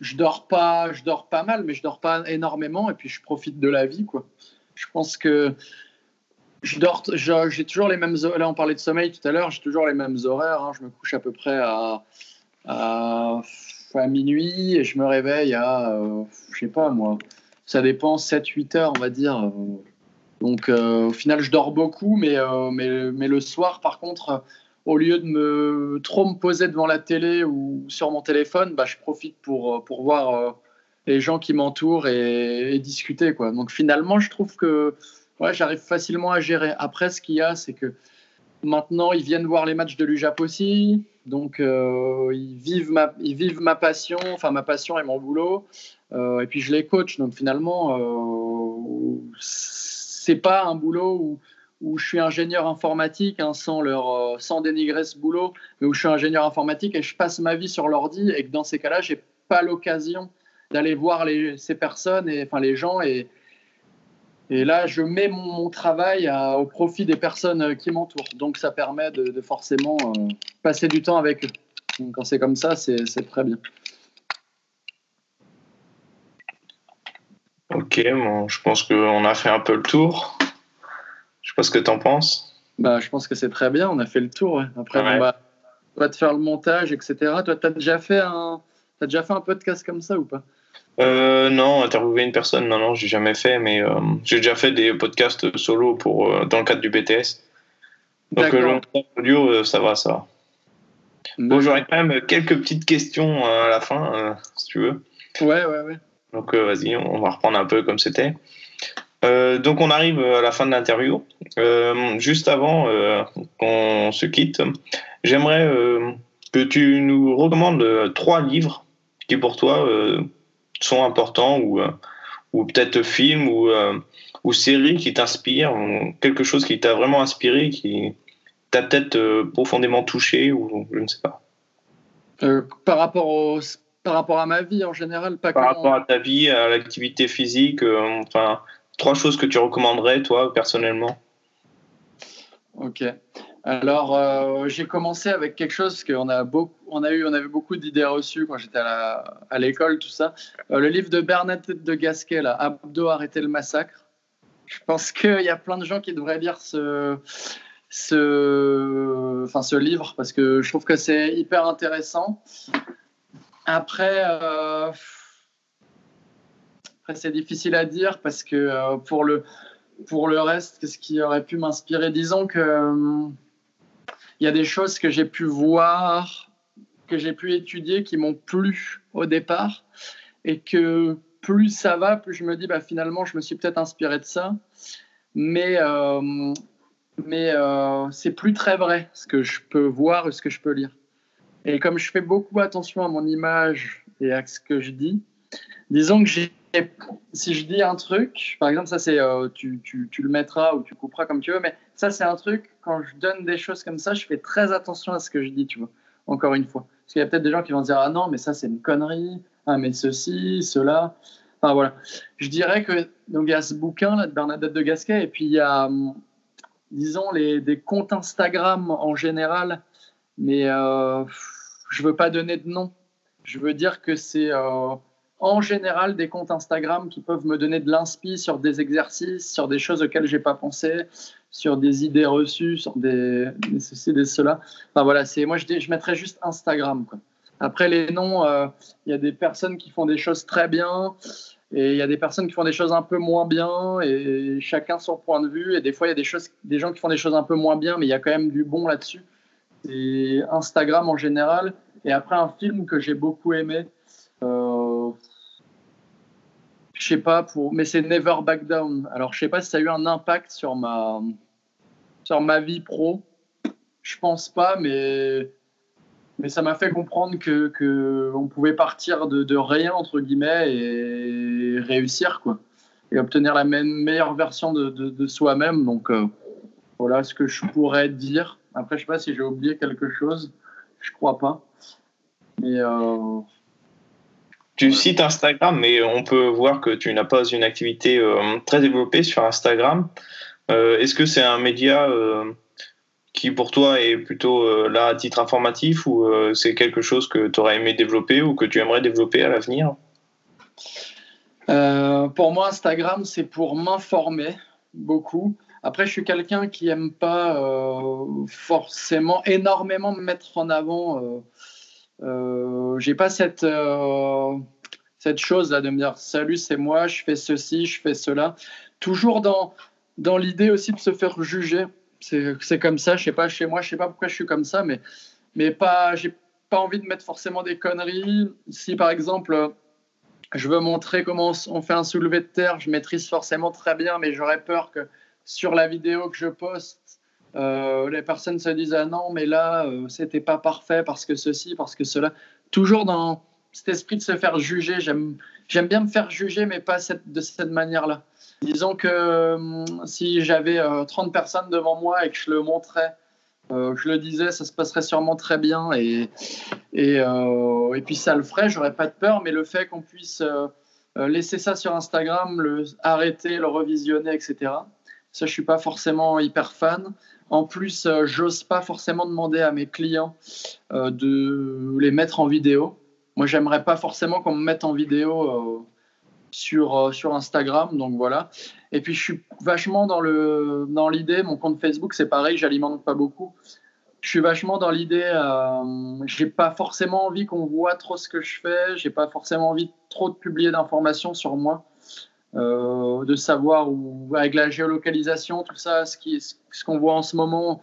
je dors pas, je dors pas mal, mais je dors pas énormément, et puis je profite de la vie, quoi. Je pense que je dors, j'ai toujours les mêmes. Là, on parlait de sommeil tout à l'heure, j'ai toujours les mêmes horaires. Hein. Je me couche à peu près à, minuit et je me réveille à, euh, je sais pas moi, ça dépend, 7-8 heures, on va dire. Donc, euh, au final, je dors beaucoup, mais, euh, mais, mais, le soir, par contre, au lieu de me trop me poser devant la télé ou sur mon téléphone, bah, je profite pour, pour voir les gens qui m'entourent et, discuter. Quoi. Donc finalement, je trouve que ouais, j'arrive facilement à gérer. Après, ce qu'il y a, c'est que maintenant, ils viennent voir les matchs de l'UJAP aussi. Donc euh, ils, vivent ma, ils vivent ma passion, enfin ma passion et mon boulot. Euh, et puis je les coach. Donc finalement, euh, c'est pas un boulot où, où je suis ingénieur informatique hein, sans, leur, euh, sans dénigrer ce boulot, mais où je suis ingénieur informatique et je passe ma vie sur l'ordi et que dans ces cas-là, j'ai pas l'occasion d'aller voir ces personnes, et, enfin les gens. Et, et là, je mets mon, travail au profit des personnes qui m'entourent. Donc, ça permet de, forcément euh, passer du temps avec eux. Quand c'est comme ça, c'est très bien. Ok, bon, je pense qu'on a fait un peu le tour. Je sais pas ce que tu en penses. Bah, je pense que c'est très bien, on a fait le tour. Après, on, va, te faire le montage, etc. Toi, tu as déjà fait un, as déjà fait un podcast comme ça ou pas? Euh, non, interviewer une personne, non, non, j'ai jamais fait, mais euh, j'ai déjà fait des podcasts solo pour, euh, dans le cadre du BTS. Donc, le audio, ça va, ça va. Bon, j'aurais quand même quelques petites questions à la fin, si tu veux. Ouais, ouais, ouais. Donc, vas-y, on va reprendre un peu comme c'était. donc, on arrive à la fin de l'interview. juste avant qu'on se quitte, j'aimerais que tu nous recommandes trois livres qui, pour toi, sont importants ou, euh, ou peut-être films ou, euh, ou séries qui t'inspirent, quelque chose qui t'a vraiment inspiré, qui t'a peut-être euh, profondément touché ou je ne sais pas. par rapport au, par rapport à ma vie en général, pas par rapport à ta vie, à l'activité physique, enfin trois choses que tu recommanderais toi personnellement? Ok. Alors, euh, j'ai commencé avec quelque chose qu'on a beaucoup, on a eu, on avait beaucoup d'idées reçues quand j'étais à l'école, tout ça. Euh, le livre de Bernadette de Gasquet, là, Abdo arrêter le massacre. Je pense qu'il y a plein de gens qui devraient lire ce, ce, enfin, ce livre parce que je trouve que c'est hyper intéressant. Après, euh, après c'est difficile à dire parce que pour le pour le reste, qu'est-ce qui aurait pu m'inspirer? Disons que il y a des choses que j'ai pu voir, que j'ai pu étudier qui m'ont plu au départ et que plus ça va, plus je me dis bah, finalement je me suis peut-être inspiré de ça, mais euh, mais euh, c'est plus très vrai ce que je peux voir et ce que je peux lire. Et comme je fais beaucoup attention à mon image et à ce que je dis, disons que si je dis un truc, par exemple, ça c'est, euh, tu, tu, tu, le mettras ou tu couperas comme tu veux, mais ça c'est un truc, quand je donne des choses comme ça, je fais très attention à ce que je dis, tu vois, encore une fois. Parce qu'il y a peut-être des gens qui vont dire, ah non, mais ça c'est une connerie, ah mais ceci, cela. Enfin voilà. Je dirais que, donc il y a ce bouquin là de Bernadette de Gasquet, et puis il y a, hum, disons, les, des comptes Instagram en général, mais euh, je veux pas donner de nom. Je veux dire que c'est. Euh, en général des comptes Instagram qui peuvent me donner de l'inspi sur des exercices, sur des choses auxquelles j'ai pas pensé, sur des idées reçues, sur des, ceci, des cela. Enfin voilà, c'est moi je, mettrais juste Instagram. Après les noms, euh, il y a des personnes qui font des choses très bien et il y a des personnes qui font des choses un peu moins bien et chacun son point de vue. Et des fois il y a des choses, des gens qui font des choses un peu moins bien, mais il y a quand même du bon là-dessus. C'est Instagram en général. Et après un film que j'ai beaucoup aimé. Euh, je sais pas, pour... mais c'est Never Back Down. Alors, je sais pas si ça a eu un impact sur ma, sur ma vie pro. Je pense pas, mais, mais ça m'a fait comprendre que, que pouvait partir de, de, rien, entre guillemets, et réussir, quoi. Et obtenir la meilleure version de, de, soi-même. Donc, euh, voilà ce que je pourrais dire. Après, je sais pas si j'ai oublié quelque chose. Je crois pas. Mais. Euh, tu cites Instagram, mais on peut voir que tu n'as pas une activité euh, très développée sur Instagram. Euh, est-ce que c'est un média qui pour toi est plutôt là à titre informatif ou c'est quelque chose que tu aurais aimé développer ou que tu aimerais développer à l'avenir? Pour moi, Instagram, c'est pour m'informer beaucoup. Après, je suis quelqu'un qui aime pas forcément énormément me mettre en avant euh, j'ai pas cette, euh, cette chose là de me dire salut, c'est moi, je fais ceci, je fais cela. Toujours dans, dans l'idée aussi de se faire juger. C'est comme ça, je sais pas, chez moi, je sais pas pourquoi je suis comme ça, mais, mais pas, j'ai pas envie de mettre forcément des conneries. Si par exemple, je veux montrer comment on fait un soulevé de terre, je maîtrise forcément très bien, mais j'aurais peur que sur la vidéo que je poste, euh, les personnes se disent ah non mais là euh, c'était pas parfait parce que ceci parce que cela. Toujours dans cet esprit de se faire juger. J'aime j'aime bien me faire juger mais pas de cette manière là disons que hum, si j'avais 30 euh, personnes devant moi et que je le montrais je le disais ça se passerait sûrement très bien et et, et puis ça le ferait j'aurais pas de peur. Mais le fait qu'on puisse laisser ça sur Instagram le arrêter le revisionner etc ça je suis pas forcément hyper fan en plus, euh, j'ose pas forcément demander à mes clients euh, de les mettre en vidéo. Moi, j'aimerais pas forcément qu'on me mette en vidéo euh, sur, sur Instagram, donc voilà. Et puis, je suis vachement dans le dans l'idée. Mon compte Facebook, c'est pareil, j'alimente pas beaucoup. Je suis vachement dans l'idée. j'ai pas forcément envie qu'on voit trop ce que je fais. J'ai pas forcément envie trop de publier d'informations sur moi. Euh, de savoir où, avec la géolocalisation, tout ça, ce qu'on voit en ce moment,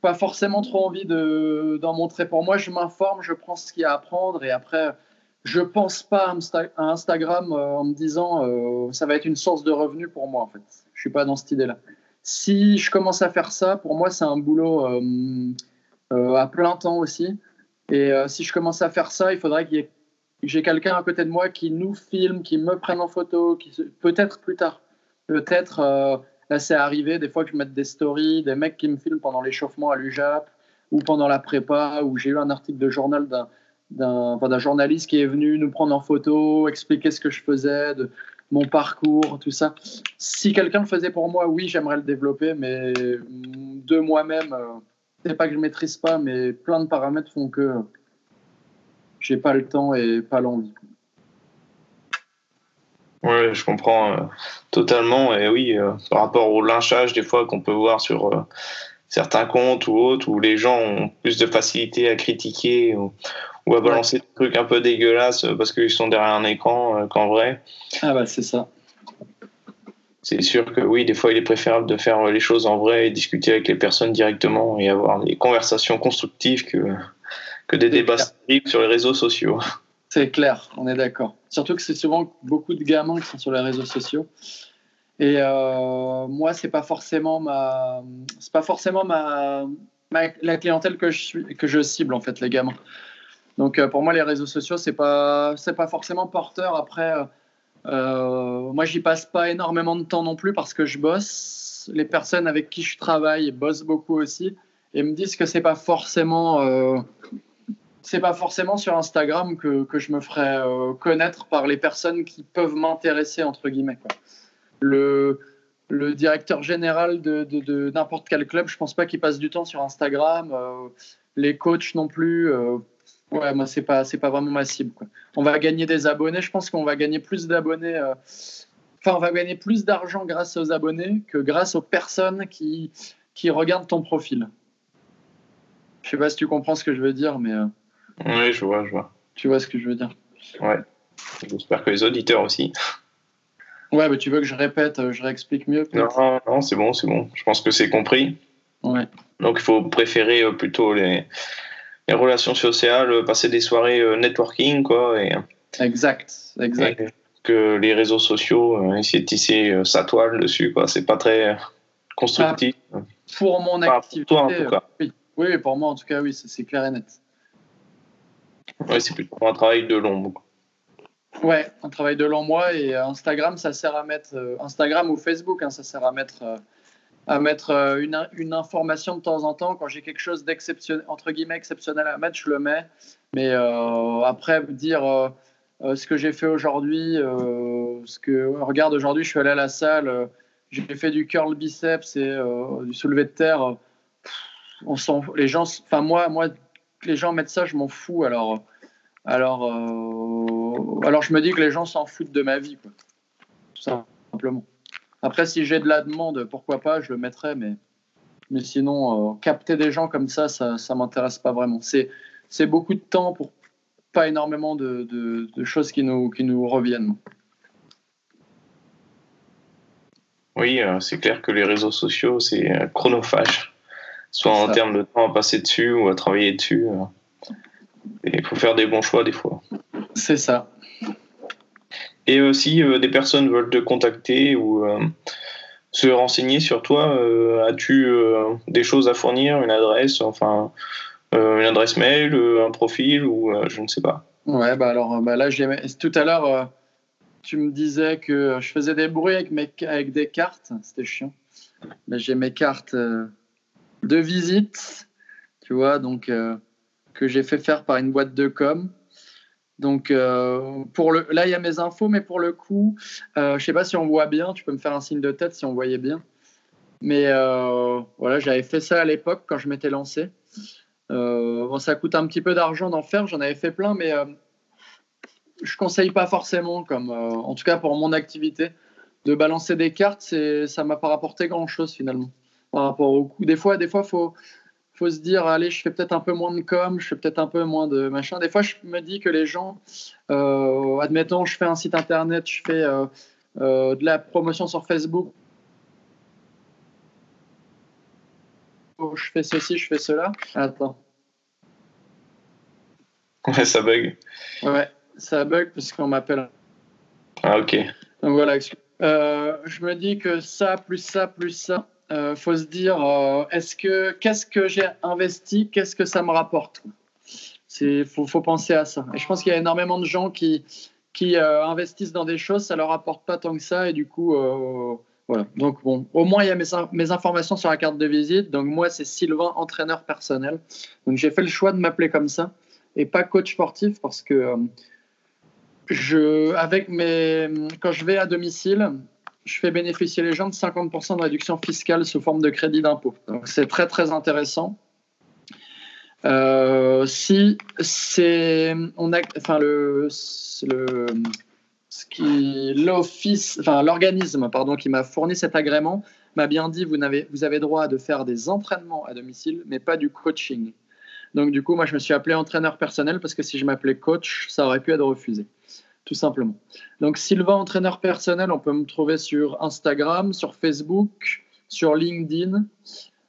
pas forcément trop envie d'en montrer. Pour moi, je m'informe, je prends ce qu'il y a à prendre et après, je pense pas à, Instagram euh, en me disant euh, ça va être une source de revenus pour moi en fait. Je suis pas dans cette idée-là. Si je commence à faire ça, pour moi, c'est un boulot à plein temps aussi. Et si je commence à faire ça, il faudrait qu'il y ait j'ai quelqu'un à côté de moi qui nous filme, qui me prenne en photo, qui peut-être plus tard, peut-être euh, là c'est arrivé des fois que je mette des stories, des mecs qui me filment pendant l'échauffement à l'UJAP ou pendant la prépa, où j'ai eu un article de journal d'un journaliste qui est venu nous prendre en photo, expliquer ce que je faisais, de mon parcours, tout ça. Si quelqu'un le faisait pour moi, oui, j'aimerais le développer, mais de moi-même, euh, c'est pas que je maîtrise pas, mais plein de paramètres font que j'ai pas le temps et pas l'envie. Oui, je comprends euh, totalement. Et oui, euh, par rapport au lynchage, des fois, qu'on peut voir sur euh, certains comptes ou autres, où les gens ont plus de facilité à critiquer ou, à balancer des trucs un peu dégueulasses parce qu'ils sont derrière un écran qu'en vrai. Ah, bah, c'est ça. C'est sûr que oui, des fois, il est préférable de faire les choses en vrai et discuter avec les personnes directement et avoir des conversations constructives que, que des débats sur les réseaux sociaux. C'est clair, on est d'accord. Surtout que c'est souvent beaucoup de gamins qui sont sur les réseaux sociaux. Et euh, moi, c'est pas forcément ma, c'est pas forcément ma, la clientèle que je suis, que je cible en fait, les gamins. Donc euh, pour moi, les réseaux sociaux, c'est pas, c'est pas forcément porteur. Après, euh, moi, j'y passe pas énormément de temps non plus parce que je bosse. Les personnes avec qui je travaille bossent beaucoup aussi et me disent que c'est pas forcément c'est pas forcément sur Instagram que, que je me ferais euh, connaître par les personnes qui peuvent m'intéresser, entre guillemets. Le, le directeur général de, de, n'importe quel club, je pense pas qu'il passe du temps sur Instagram. Euh, les coachs non plus. Euh, ouais, moi, c'est pas, pas vraiment ma cible. On va gagner des abonnés. Je pense qu'on va gagner plus d'abonnés. Enfin, on va gagner plus d'argent grâce aux abonnés que grâce aux personnes qui, qui regardent ton profil. Je sais pas si tu comprends ce que je veux dire, mais. Oui, je vois, je vois. Tu vois ce que je veux dire Ouais. J'espère que les auditeurs aussi. Ouais, mais tu veux que je répète, euh, je réexplique mieux Non, non, c'est bon, c'est bon. Je pense que c'est compris. Ouais. Donc il faut préférer euh, plutôt les, les relations sociales, euh, passer des soirées networking, quoi. Et, exact, exact. que les réseaux sociaux, essayer de tisser sa toile dessus, quoi. C'est pas très constructif. Ah, pour mon activité. Pour toi, en tout cas. Oui. oui, pour moi, en tout cas, oui, c'est clair et net. Ouais, c'est plutôt un travail de long. Ouais, un travail de long mois et euh, Instagram, ça sert à mettre euh, Instagram ou Facebook, hein, ça sert à mettre euh, à mettre une, une, information de temps en temps quand j'ai quelque chose d'exceptionnel entre guillemets exceptionnel à mettre, je le mets. Mais après dire ce que j'ai fait aujourd'hui, ce que regarde aujourd'hui, je suis allé à la salle, j'ai fait du curl biceps et du soulevé de terre. on sent les gens, enfin moi, moi les gens mettent ça, je m'en fous. Alors, alors, euh, alors je me dis que les gens s'en foutent de ma vie, quoi. tout simplement. Après, si j'ai de la demande, pourquoi pas, je le mettrai, mais, mais sinon, euh, capter des gens comme ça, ça ne m'intéresse pas vraiment. C'est, beaucoup de temps pour pas énormément de, de, choses qui nous, qui nous reviennent. Oui, euh, c'est clair que les réseaux sociaux, c'est chronophage soit en termes de temps à passer dessus ou à travailler dessus. Euh. Et il faut faire des bons choix des fois. C'est ça. Et aussi, euh, des personnes veulent te contacter ou euh, se renseigner sur toi, as-tu des choses à fournir, une adresse, enfin, une adresse mail, un profil ou je ne sais pas. Ouais, bah alors bah là, tout à l'heure, tu me disais que je faisais des bruits avec, mes... avec des cartes, c'était chiant. Mais j'ai mes cartes de visite, tu vois, donc euh, que j'ai fait faire par une boîte de com. Donc euh, pour le, là il y a mes infos, mais pour le coup, euh, je sais pas si on voit bien. Tu peux me faire un signe de tête si on voyait bien. Mais voilà, j'avais fait ça à l'époque quand je m'étais lancé. bon, ça coûte un petit peu d'argent d'en faire. J'en avais fait plein, mais je conseille pas forcément, comme en tout cas pour mon activité, de balancer des cartes. Ça m'a pas rapporté grand chose finalement par rapport au coût. Des fois, des fois, faut faut se dire, allez, je fais peut-être un peu moins de com, je fais peut-être un peu moins de machin. Des fois, je me dis que les gens, euh, admettons, je fais un site internet, je fais euh, euh, de la promotion sur Facebook, je fais ceci, je fais cela. Attends. Ouais, ça bug. Ouais, ça bug parce qu'on m'appelle. Ah, ok. Donc voilà, je me dis que ça, plus ça, plus ça, euh, faut se dire euh, est-ce que qu'est-ce que j'ai investi, qu'est-ce que ça me rapporte? C'est faut, faut penser à ça. Et je pense qu'il y a énormément de gens qui qui euh, investissent dans des choses, ça leur apporte pas tant que ça, et du coup euh, voilà. Donc bon, au moins il y a mes, mes, informations sur la carte de visite. Donc moi c'est Sylvain, entraîneur personnel. Donc j'ai fait le choix de m'appeler comme ça et pas coach sportif parce que je, avec mes, quand je vais à domicile, je fais bénéficier les gens de 50% de réduction fiscale sous forme de crédit d'impôt. Donc c'est très très intéressant. Euh, si c'est, on a, enfin le, ce qui, l'office, enfin l'organisme, pardon, qui m'a fourni cet agrément m'a bien dit vous vous avez droit de faire des entraînements à domicile, mais pas du coaching. Donc du coup, moi je me suis appelé entraîneur personnel parce que si je m'appelais coach, ça aurait pu être refusé tout simplement. Donc Sylvain, entraîneur personnel, on peut me trouver sur Instagram, sur Facebook, sur LinkedIn,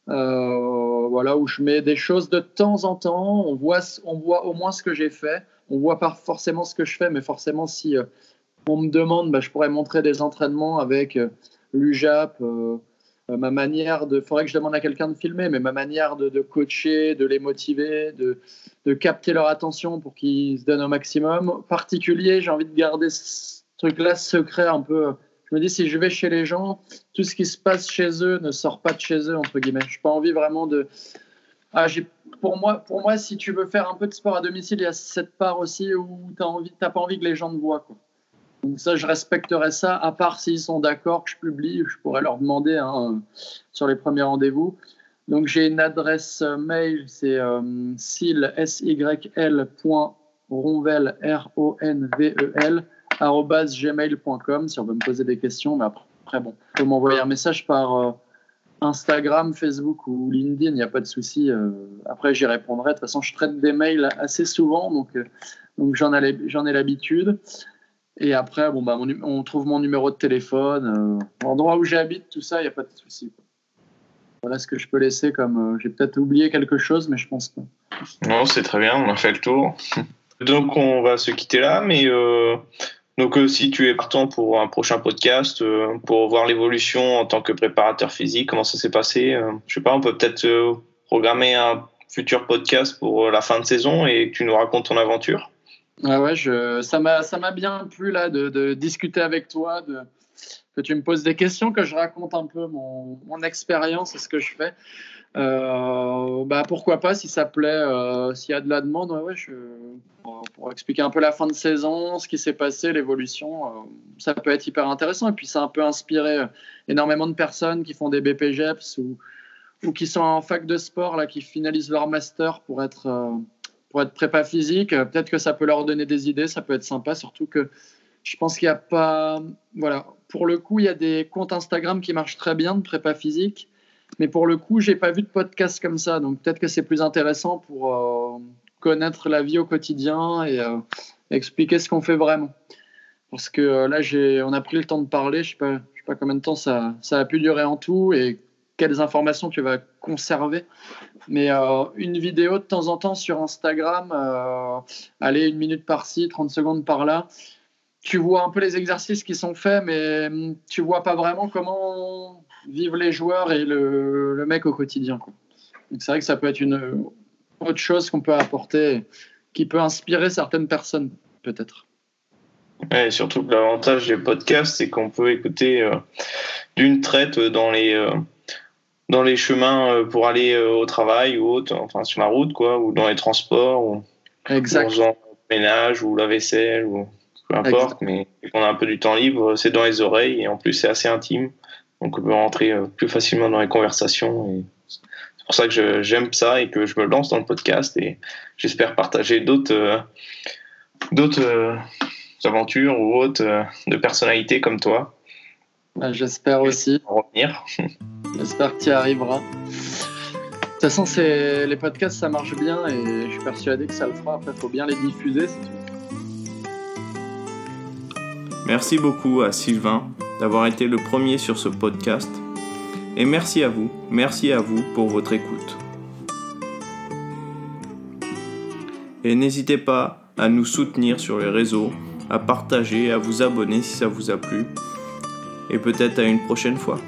euh, voilà, où je mets des choses de temps en temps. On voit, au moins ce que j'ai fait. On voit pas forcément ce que je fais, mais forcément, si euh, on me demande, bah, je pourrais montrer des entraînements avec euh, l'UJAP, ma manière de. Il faudrait que je demande à quelqu'un de filmer, mais ma manière de, coacher, de les motiver, de, de capter leur attention pour qu'ils se donnent au maximum. Particulier, j'ai envie de garder ce truc-là secret un peu. Je me dis, si je vais chez les gens, tout ce qui se passe chez eux ne sort pas de chez eux, entre guillemets. Je n'ai pas envie vraiment de. Ah, pour, moi, pour moi, si tu veux faire un peu de sport à domicile, il y a cette part aussi où tu n'as pas envie que les gens te voient. Quoi. Donc ça, je respecterai ça, à part s'ils sont d'accord que je publie, je pourrais leur demander hein, sur les premiers rendez-vous. Donc j'ai une adresse mail, c'est euh, o n v e l gmail.com si on veut me poser des questions. Mais après, bon, on peut m'envoyer un message par euh, Instagram, Facebook ou LinkedIn, il n'y a pas de souci. Euh, après, j'y répondrai. De toute façon, je traite des mails assez souvent, donc j'en ai l'habitude. Et après, bon, bah, on trouve mon numéro de téléphone, euh, l'endroit où j'habite, tout ça, il n'y a pas de souci. Voilà ce que je peux laisser comme. Euh, j'ai peut-être oublié quelque chose, mais je pense pas. Non, c'est très bien, on a fait le tour. (laughs) Donc, on va se quitter là, mais. Euh, donc, si tu es partant pour un prochain podcast, pour voir l'évolution en tant que préparateur physique, comment ça s'est passé Je sais pas, on peut peut-être programmer un futur podcast pour la fin de saison et que tu nous racontes ton aventure. Ah ouais, je, ça m'a bien plu là de, discuter avec toi, que tu me poses des questions, que je raconte un peu mon, mon expérience et ce que je fais. Euh, bah pourquoi pas si ça plaît, euh, s'il y a de la demande, ouais, ouais pour, expliquer un peu la fin de saison, ce qui s'est passé, l'évolution, euh, ça peut être hyper intéressant. Et puis ça a un peu inspiré énormément de personnes qui font des BPGEPS ou, ou qui sont en fac de sport, là, qui finalisent leur master pour être pour être prépa physique. Euh, peut-être que ça peut leur donner des idées, ça peut être sympa, surtout que je pense qu'il n'y a pas. Voilà, pour le coup, il y a des comptes Instagram qui marchent très bien de prépa physique, mais pour le coup, j'ai pas vu de podcast comme ça, donc peut-être que c'est plus intéressant pour euh, connaître la vie au quotidien et euh, expliquer ce qu'on fait vraiment. Parce que là, j'ai, on a pris le temps de parler, je sais pas, sais pas combien de temps ça, ça a pu durer en tout et quelles informations tu vas conserver. Mais euh, une vidéo de temps en temps sur Instagram, euh, allez, une minute par-ci, 30 secondes par-là, tu vois un peu les exercices qui sont faits, mais hum, tu vois pas vraiment comment vivent les joueurs et le, mec au quotidien. c'est vrai que ça peut être une autre chose qu'on peut apporter, qui peut inspirer certaines personnes, peut-être. Ouais, surtout que l'avantage des podcasts, c'est qu'on peut écouter euh, d'une traite dans les dans les chemins euh, pour aller euh, au travail ou autre, enfin sur la route, quoi, ou dans les transports, ou exact. le ménage ou la vaisselle, ou peu importe, mais on a un peu du temps libre, c'est dans les oreilles et en plus c'est assez intime, donc on peut rentrer euh, plus facilement dans les conversations. Et c'est pour ça que j'aime ça et que je me lance dans le podcast et j'espère partager d'autres d'autres aventures ou autres de personnalités comme toi. Bah, j'espère aussi. Revenir. (laughs) J'espère que tu y arriveras. De toute façon, les podcasts, ça marche bien et je suis persuadé que ça le fera. Après, il faut bien les diffuser, Merci beaucoup à Sylvain d'avoir été le premier sur ce podcast. Et merci à vous, merci à vous pour votre écoute. Et n'hésitez pas à nous soutenir sur les réseaux, à partager, à vous abonner si ça vous a plu. Et peut-être à une prochaine fois.